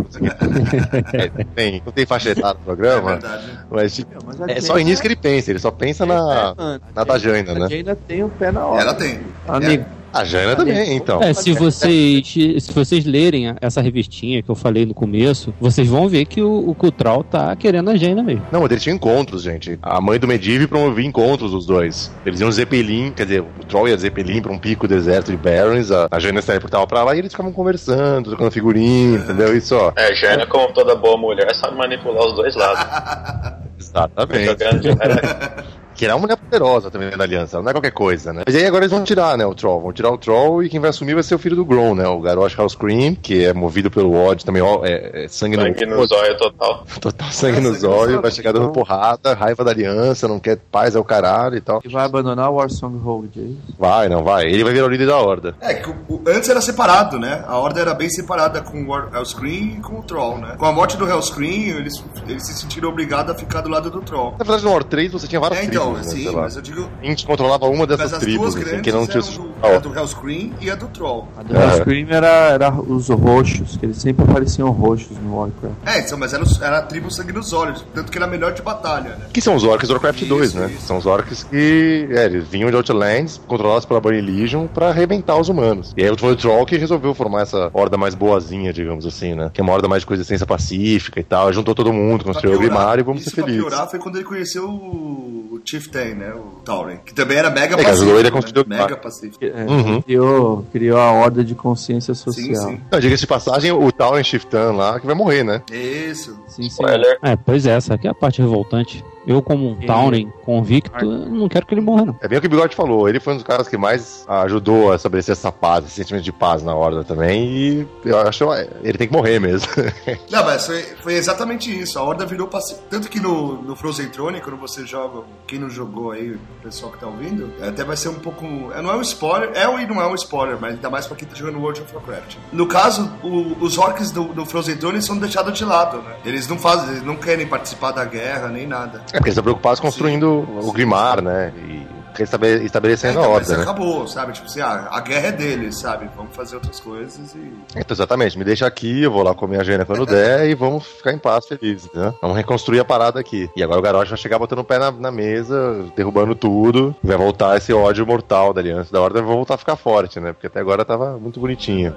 É, tem, não tem faixa etária no É programa. verdade. mas tipo, Mas a é só nisso que ele pensa, ele só pensa na, É, na da Jaina, A né? Jaina tem o pé na hora. Ela tem. Amigo, A Jaina também, então. É, se vocês, se vocês lerem essa revistinha que eu falei no começo, vocês vão ver que o, o Cutral tá querendo a Jaina mesmo. Não, mas ele tinha encontros, gente. A mãe do Medivh promovia encontros dos dois. Eles iam Zeppelin, quer dizer, o Troll ia Zeppelin pra um pico deserto de Barrens, a, a Jaina se teleportava pra lá e eles ficavam conversando, trocando figurinha, entendeu? Isso, ó. É, Jaina, como toda boa mulher, sabe manipular os dois lados. Exatamente. Jogando de. Que era uma mulher poderosa também da aliança, não é qualquer coisa, né? Mas aí agora eles vão tirar, né, o Troll. Vão tirar o Troll e quem vai assumir vai ser o filho do Grom, né? O Garrosh Hellscream, que é movido pelo ódio também, ó, é, é sangue, Sangue no no zóio total. Total sangue É, nos olhos, vai chegar dando porrada, raiva da aliança, não quer paz, é o caralho e tal. e vai abandonar o Warsong Hold, é isso? Vai, não vai. Ele vai virar o líder da horda. É, que o- o- antes era separado, né? A Horda era bem separada com o War- Hellscream e com o Troll, né? Com a morte do Hellscream, eles, eles se sentiram obrigados a ficar do lado do Troll. Na verdade, no War 3 você tinha várias É, então, tribos, né, sim, sei lá. mas eu digo... A gente controlava uma Mas dessas as tribos, duas assim, grandes que não tinha... eram do, Ah, era do Hellscream e a do Troll. A do É. Hellscream era, era os roxos, que eles sempre apareciam roxos no Warcraft. É, então, mas era, era a tribo sangue nos olhos, tanto que era a melhor de batalha, né? Que são os orcs do Warcraft Isso, 2, né? isso. São os orcs que é, eles vinham de Outlands, controlados pela Burning Legion, pra arrebentar os humanos. E aí foi o Troll que resolveu formar essa horda mais boazinha, digamos assim, né? Que é uma horda mais de coexistência pacífica e tal. Juntou todo mundo, construiu o Grimário e vamos isso ser felizes. piorar foi quando ele conheceu o, Chieftain, né? O Tauren. Que também era mega É, que pacífico. ele né? Mega pacífico. É, Uhum. criou, criou a horda de consciência Sim, social. sim. Não, diga-se de passagem, o Town Shiftan lá que vai morrer, né? Isso. Sim, sim. Spoiler. É, pois é, essa aqui é a parte revoltante. Eu, como um. Tauren convicto, não quero que ele morra, não. É bem o que o Bigode falou, ele foi um dos caras que mais ajudou a estabelecer essa paz, esse sentimento de paz na Horda também, e eu acho que ele tem que morrer mesmo. Não, mas foi, foi exatamente isso. A Horda virou pacífica. Tanto que no, no Frozen Throne, quando você joga, quem não jogou aí, o pessoal que tá ouvindo, até vai ser um pouco. é, Não é um spoiler, é e não é um spoiler, mas ainda mais pra quem tá jogando World of Warcraft. No caso, o- os orcs do, do Frozen Throne são deixados de lado, né? Eles não fazem, eles não querem participar da guerra nem nada. É porque eles estão preocupados construindo o Grimar, né? E estabe- estabelecendo a então, mas Horda, né? acabou, sabe? Tipo assim, ah, a guerra é deles, sabe? Vamos fazer outras coisas e. Então, exatamente, me deixa aqui, eu vou lá comer a agenda quando der e vamos ficar em paz, felizes, né? Vamos reconstruir a parada aqui. E agora o Garrosh vai chegar botando o pé na, na mesa, derrubando tudo, vai voltar esse ódio mortal da Aliança da Horda, vai voltar a ficar forte, né? Porque até agora tava muito bonitinho.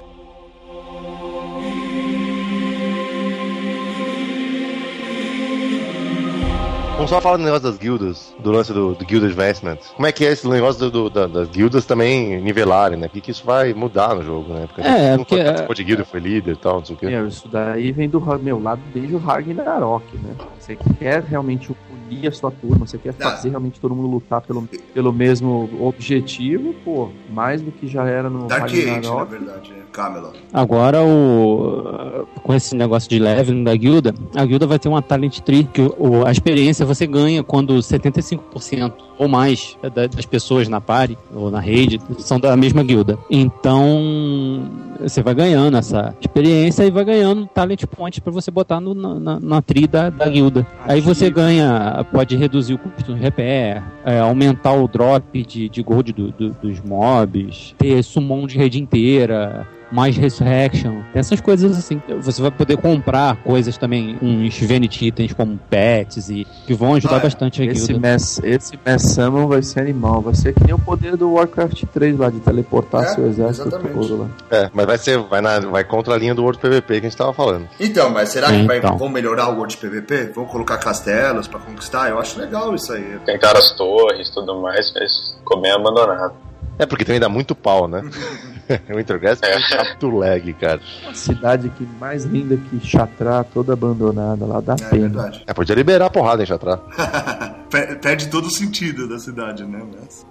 Vamos só falar do negócio das guildas, do lance do, do Guild Advancement. Como é que é esse negócio do- do- da- das guildas também nivelarem, né? O que, que isso vai mudar no jogo, né? Porque É, não porque- foi participou de guilda, foi líder e tal, não sei o quê. Meu, isso daí vem do meu lado desde o Ragnarok, né? Você quer realmente unir a sua turma, você quer Ah. fazer realmente todo mundo lutar pelo, pelo mesmo objetivo, pô, mais do que já era no Dark Age, na Ragnarok. verdade, é Camelot. Agora, o com esse negócio de leveling da guilda, a guilda vai ter uma talent tree, que o- a experiência você ganha quando 75% ou mais da- das pessoas na party ou na rede são da mesma guilda. Então, você vai ganhando essa experiência e vai ganhando talent points pra você botar no- na, na, tree da, da guilda. Aí você ganha, pode reduzir o custo de repair, é, aumentar o drop de, de gold do- do- dos mobs, ter summon de rede inteira, mais Resurrection, essas coisas assim. Você vai poder comprar coisas também, uns Vanity itens como pets e que vão ajudar Ah, é. bastante a Esse guilda. Mass, esse Mass Summon vai ser animal, vai ser que nem o poder do Warcraft 3 lá, de teleportar É, seu exército todo lá. É, mas vai ser, vai, na, vai contra a linha do World PVP que a gente tava falando. Então, mas será que vai, Então. vão melhorar o World PVP? Vão colocar castelos pra conquistar? Eu acho legal isso aí. Tentar as torres e tudo mais, mas ficou bem abandonado. É, porque também dá muito pau, né? o Intergrass é muito lag, cara. Uma cidade que mais linda que Chatra, toda abandonada lá, dá É pena. verdade. É, podia liberar a porrada em Chatra. Per- Perde todo o sentido da cidade, né? Mas...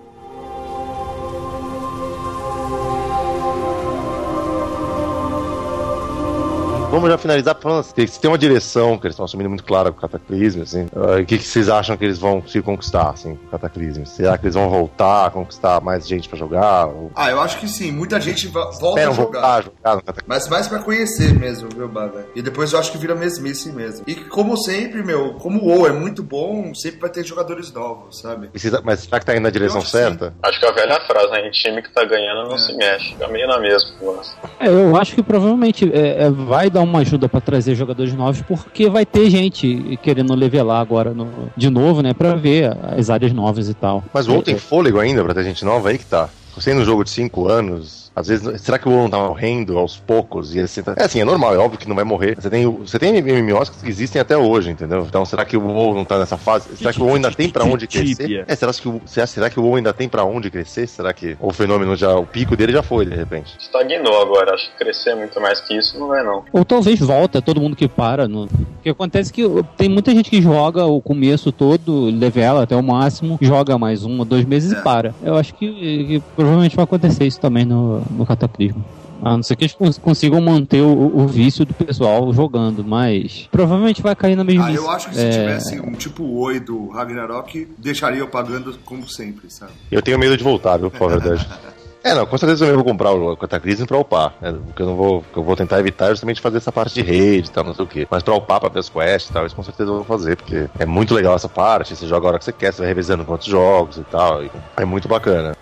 Vamos já finalizar falando assim, se tem uma direção que eles estão assumindo muito clara com o Cataclismo, assim, o que, que vocês acham que eles vão se conquistar, assim, com o Cataclismo? Será que eles vão voltar a conquistar mais gente pra jogar? Ou Ah, eu acho que sim. Muita gente volta a jogar. a? Mas mais pra conhecer mesmo, viu, Baga? E depois eu acho que vira mesmice mesmo. E como sempre, meu, como o WoW é muito bom, sempre vai ter jogadores novos, sabe? Vocês- Mas será que tá indo na direção acho que certa? Acho que a velha frase, né? Time que tá ganhando não É. se mexe. Fica meio na mesma. nossa. É, eu acho que provavelmente é, é, vai dar uma ajuda pra trazer jogadores novos, porque vai ter gente querendo levelar agora no- de novo, né, Pra ver as áreas novas e tal. Mas o WoW tem fôlego ainda pra ter gente nova aí que tá. Você no jogo de 5 anos, às vezes, será que o WoW não tá morrendo aos poucos? E assim, tá- é assim, é normal, é óbvio que não vai morrer. Você tem, o- você tem MMOs que existem até hoje, entendeu? Então será que o WoW não tá nessa fase? Será que o WoW ainda tem pra onde crescer? É, será que, o, será, será que o WoW ainda tem pra onde crescer? Será que o fenômeno já, o pico dele já foi, de repente? Estagnou agora. Acho que crescer muito mais que isso não vai, não. Ou talvez volta todo mundo que para. No... O que acontece é que tem muita gente que joga o começo todo, levela até o máximo, joga mais um ou dois meses É. e para. Eu acho que, que provavelmente vai acontecer isso também no, no Cataclismo. A não ser que eles cons- consigam manter o, o vício do pessoal jogando, mas provavelmente vai cair na mesma Ah, eu acho que se É. tivesse um tipo Oi do Ragnarok, deixaria eu pagando como sempre, sabe? Eu tenho medo de voltar, viu, pra verdade. É, não, com certeza eu vou comprar o Cataclismo pra upar. Né? O que eu não vou. que eu vou tentar evitar é justamente fazer essa parte de rede e tal, não sei o quê. Mas pra upar, pra ver as quests e tal, isso com certeza eu vou fazer, porque é muito legal essa parte. Você joga a hora que você quer, você vai revezando com outros jogos e tal. e é muito bacana.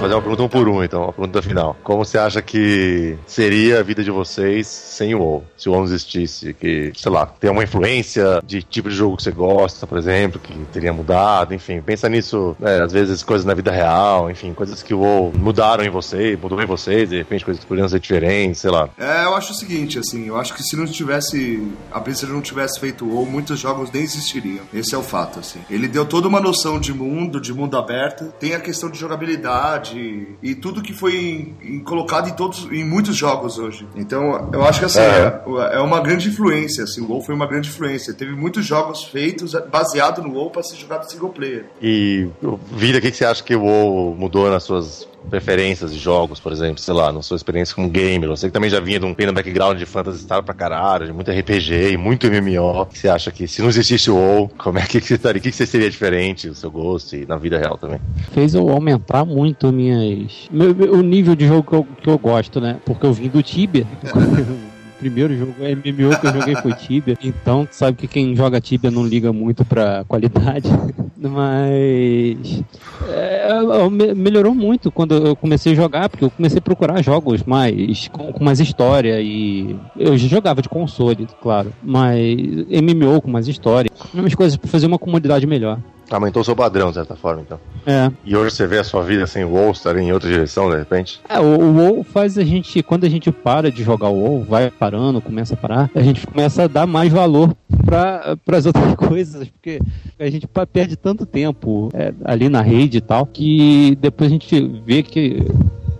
Fazer uma pergunta um por um, então, a pergunta final. Como você acha que seria a vida de vocês sem o WoW? Se o WoW não existisse, que, sei lá, tem uma influência de tipo de jogo que você gosta, por exemplo, que teria mudado, enfim, pensa nisso, né, às vezes coisas na vida real, enfim, coisas que o WoW mudaram em você, mudou em vocês, de repente coisas que poderiam ser diferentes, sei lá. É, eu acho o seguinte, assim, eu acho que se não tivesse, a Blizzard não tivesse feito o WoW, muitos jogos nem existiriam. Esse é o fato, assim. Ele deu toda uma noção de mundo, de mundo aberto, tem a questão de jogabilidade e tudo que foi em- em- colocado em todos, em muitos jogos hoje. Então, eu acho que assim, É. é, é uma grande influência, assim, o WoW foi uma grande influência. Teve muitos jogos feitos baseado no WoW para ser jogado single player. E, Vida, o que que você acha que o WoW mudou nas suas preferências de jogos, por exemplo, sei lá, na sua experiência como gamer? Você que também já vinha de um pequeno background de Phantasy Star pra caralho, de muito RPG e muito MMO. O que Você acha que se não existisse o WoW, como é que, que você estaria? O que, que você seria diferente, o seu gosto e na vida real também? Fez eu aumentar muito minhas. meu- meu- o nível de jogo que eu, que eu gosto, né? Porque eu vim do Tibia. Primeiro jogo MMO que eu joguei foi Tibia. Então, sabe que quem joga Tibia não liga muito pra qualidade. Mas. é, melhorou muito quando eu comecei a jogar, porque eu comecei a procurar jogos mais. com, com mais história. E. Eu já jogava de console, claro. Mas MMO com mais história. Umas coisas pra fazer uma comunidade melhor. Aumentou o seu padrão, de certa forma, então. É. E hoje você vê a sua vida sem o WoW, estaria em outra direção, de repente? É, o, o WoW faz a gente, quando a gente para de jogar o WoW, vai parando, começa a parar, a gente começa a dar mais valor para as outras coisas, porque a gente perde tanto tempo é, ali na rede e tal, que depois a gente vê que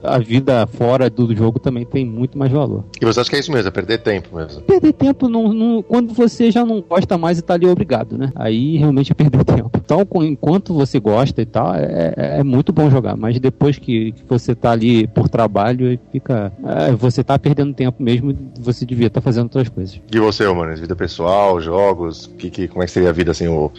a vida fora do jogo também tem muito mais valor. E você acha que é isso mesmo, é perder tempo mesmo? Perder tempo não, não- quando você já não gosta mais e tá ali obrigado, né? Aí realmente é perder tempo. Então, com- enquanto você gosta e tal, é, é- é muito bom jogar. Mas depois que, que você tá ali por trabalho, fica. é, você tá perdendo tempo mesmo, você devia estar fazendo outras coisas. E você, mano? Vida pessoal, jogos, que, que, como é que seria a vida sem o?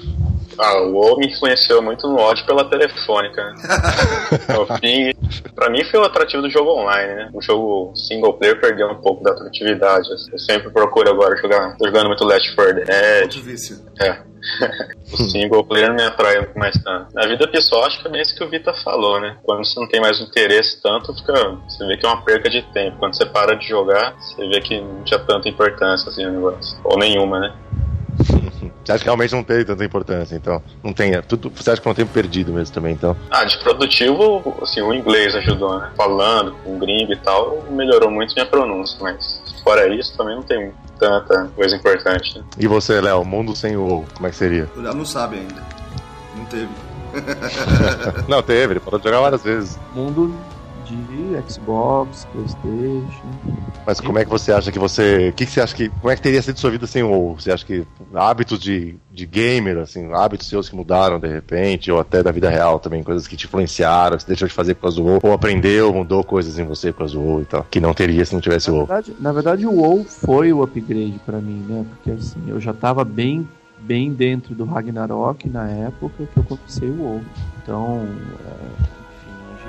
Ah, o WoW me influenciou muito no ódio pela telefônica, né? No fim, pra mim foi o atrativo do jogo online, né? O jogo single player perdeu um pouco da atratividade. Eu sempre procuro agora jogar, tô jogando muito Last 4 Dead, Outro vício. é. o single player não me atrai mais tanto. Na vida pessoal, acho que é bem isso que o Vita falou, né? Quando você não tem mais interesse tanto, fica, você vê que é uma perca de tempo. Quando você para de jogar, você vê que não tinha tanta importância assim o negócio. Ou nenhuma, né? Você acha que realmente não teve tanta importância, então? Não tem, é tudo, você acha que é um tempo perdido mesmo também, então? Ah, de produtivo, assim, o inglês ajudou, né? Falando com gringo e tal, melhorou muito minha pronúncia, mas fora isso também não tem tanta coisa importante, né? E você, Léo, mundo sem o WoW, como é que seria? Ela não sabe ainda. Não teve. não, teve, ele parou de jogar várias vezes. Mundo de Xbox, Playstation. Mas como é que você acha que você. O que, que você acha que. Como é que teria sido sua vida sem o WoW? Você acha que hábitos de, de gamer, assim, hábitos seus que mudaram de repente, ou até da vida real também, coisas que te influenciaram, que você deixou de fazer por causa do WoW, ou aprendeu, mudou coisas em você por causa do WoW e tal, que não teria se não tivesse o Na WoW. verdade, na verdade, o WoW foi o upgrade pra mim, né? Porque assim, eu já tava bem, bem dentro do Ragnarok na época que eu comecei o WoW. Então, é,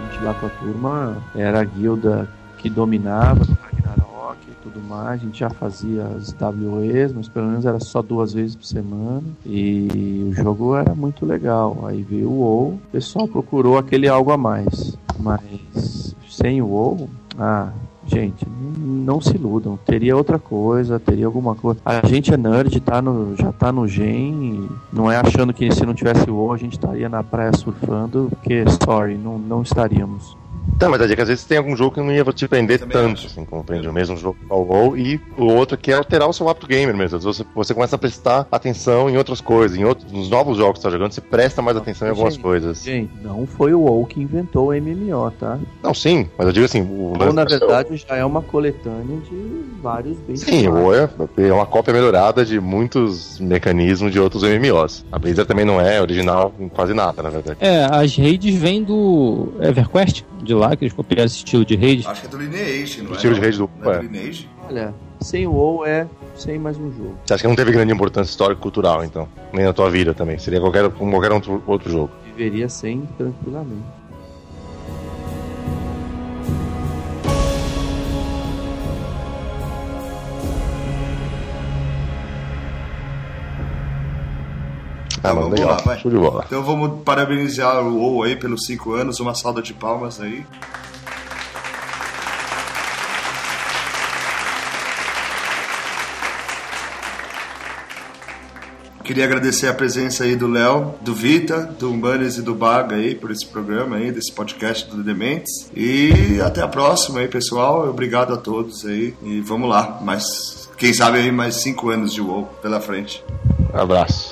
gente lá com a turma era a guilda que dominava no Ragnarok e tudo mais. A gente já fazia as WEs, mas pelo menos era só duas vezes por semana. E o jogo era muito legal. Aí veio o WoW, o pessoal procurou aquele algo a mais. Mas sem o WoW, ah, Gente, não se iludam. Teria outra coisa, teria alguma coisa. A gente é nerd, tá no, já tá no gen. Não é achando que se não tivesse o WoW a gente estaria na praia surfando, porque, sorry, não, não estaríamos. Tá, mas a dica é que às vezes tem algum jogo que não ia te prender Também tanto, acho. assim, como prende o mesmo jogo ao WoW, e o outro que é alterar o seu hábito gamer mesmo. Às vezes Você, você começa a prestar atenção em outras coisas, em outros, nos novos jogos que você tá jogando, você presta mais atenção em algumas Gente, coisas. Gente, não foi o WoW que inventou o MMO, tá? Não, sim, mas eu digo assim, o WoW, na verdade, já é uma coletânea de vários Sim, o WoW é, é uma cópia melhorada de muitos mecanismos de outros MMOs. A Blizzard também não é original em quase nada, na verdade. É, as raids vêm do EverQuest, de lá, que eles copiaram esse estilo de raid. Acho que é do Lineage, não O é? estilo de rede do- Não é é. do Lineage? Olha, sem o WoW é sem mais um jogo. Você acha que não teve grande importância histórica e cultural, então? Nem na tua vida também. Seria qualquer, como qualquer outro, outro jogo. Viveria sem tranquilamente. Ah, mano, legal. vai. Show de bola. Então vamos parabenizar o WoW aí pelos cinco anos, uma salda de palmas aí. Queria agradecer a presença aí do Léo, do Vita, do Humbanes e do Baga aí por esse programa aí, desse podcast do Dementes. E até a próxima aí, pessoal. Obrigado a todos aí. E vamos lá, mais, quem sabe aí mais cinco anos de WoW pela frente. Abraço.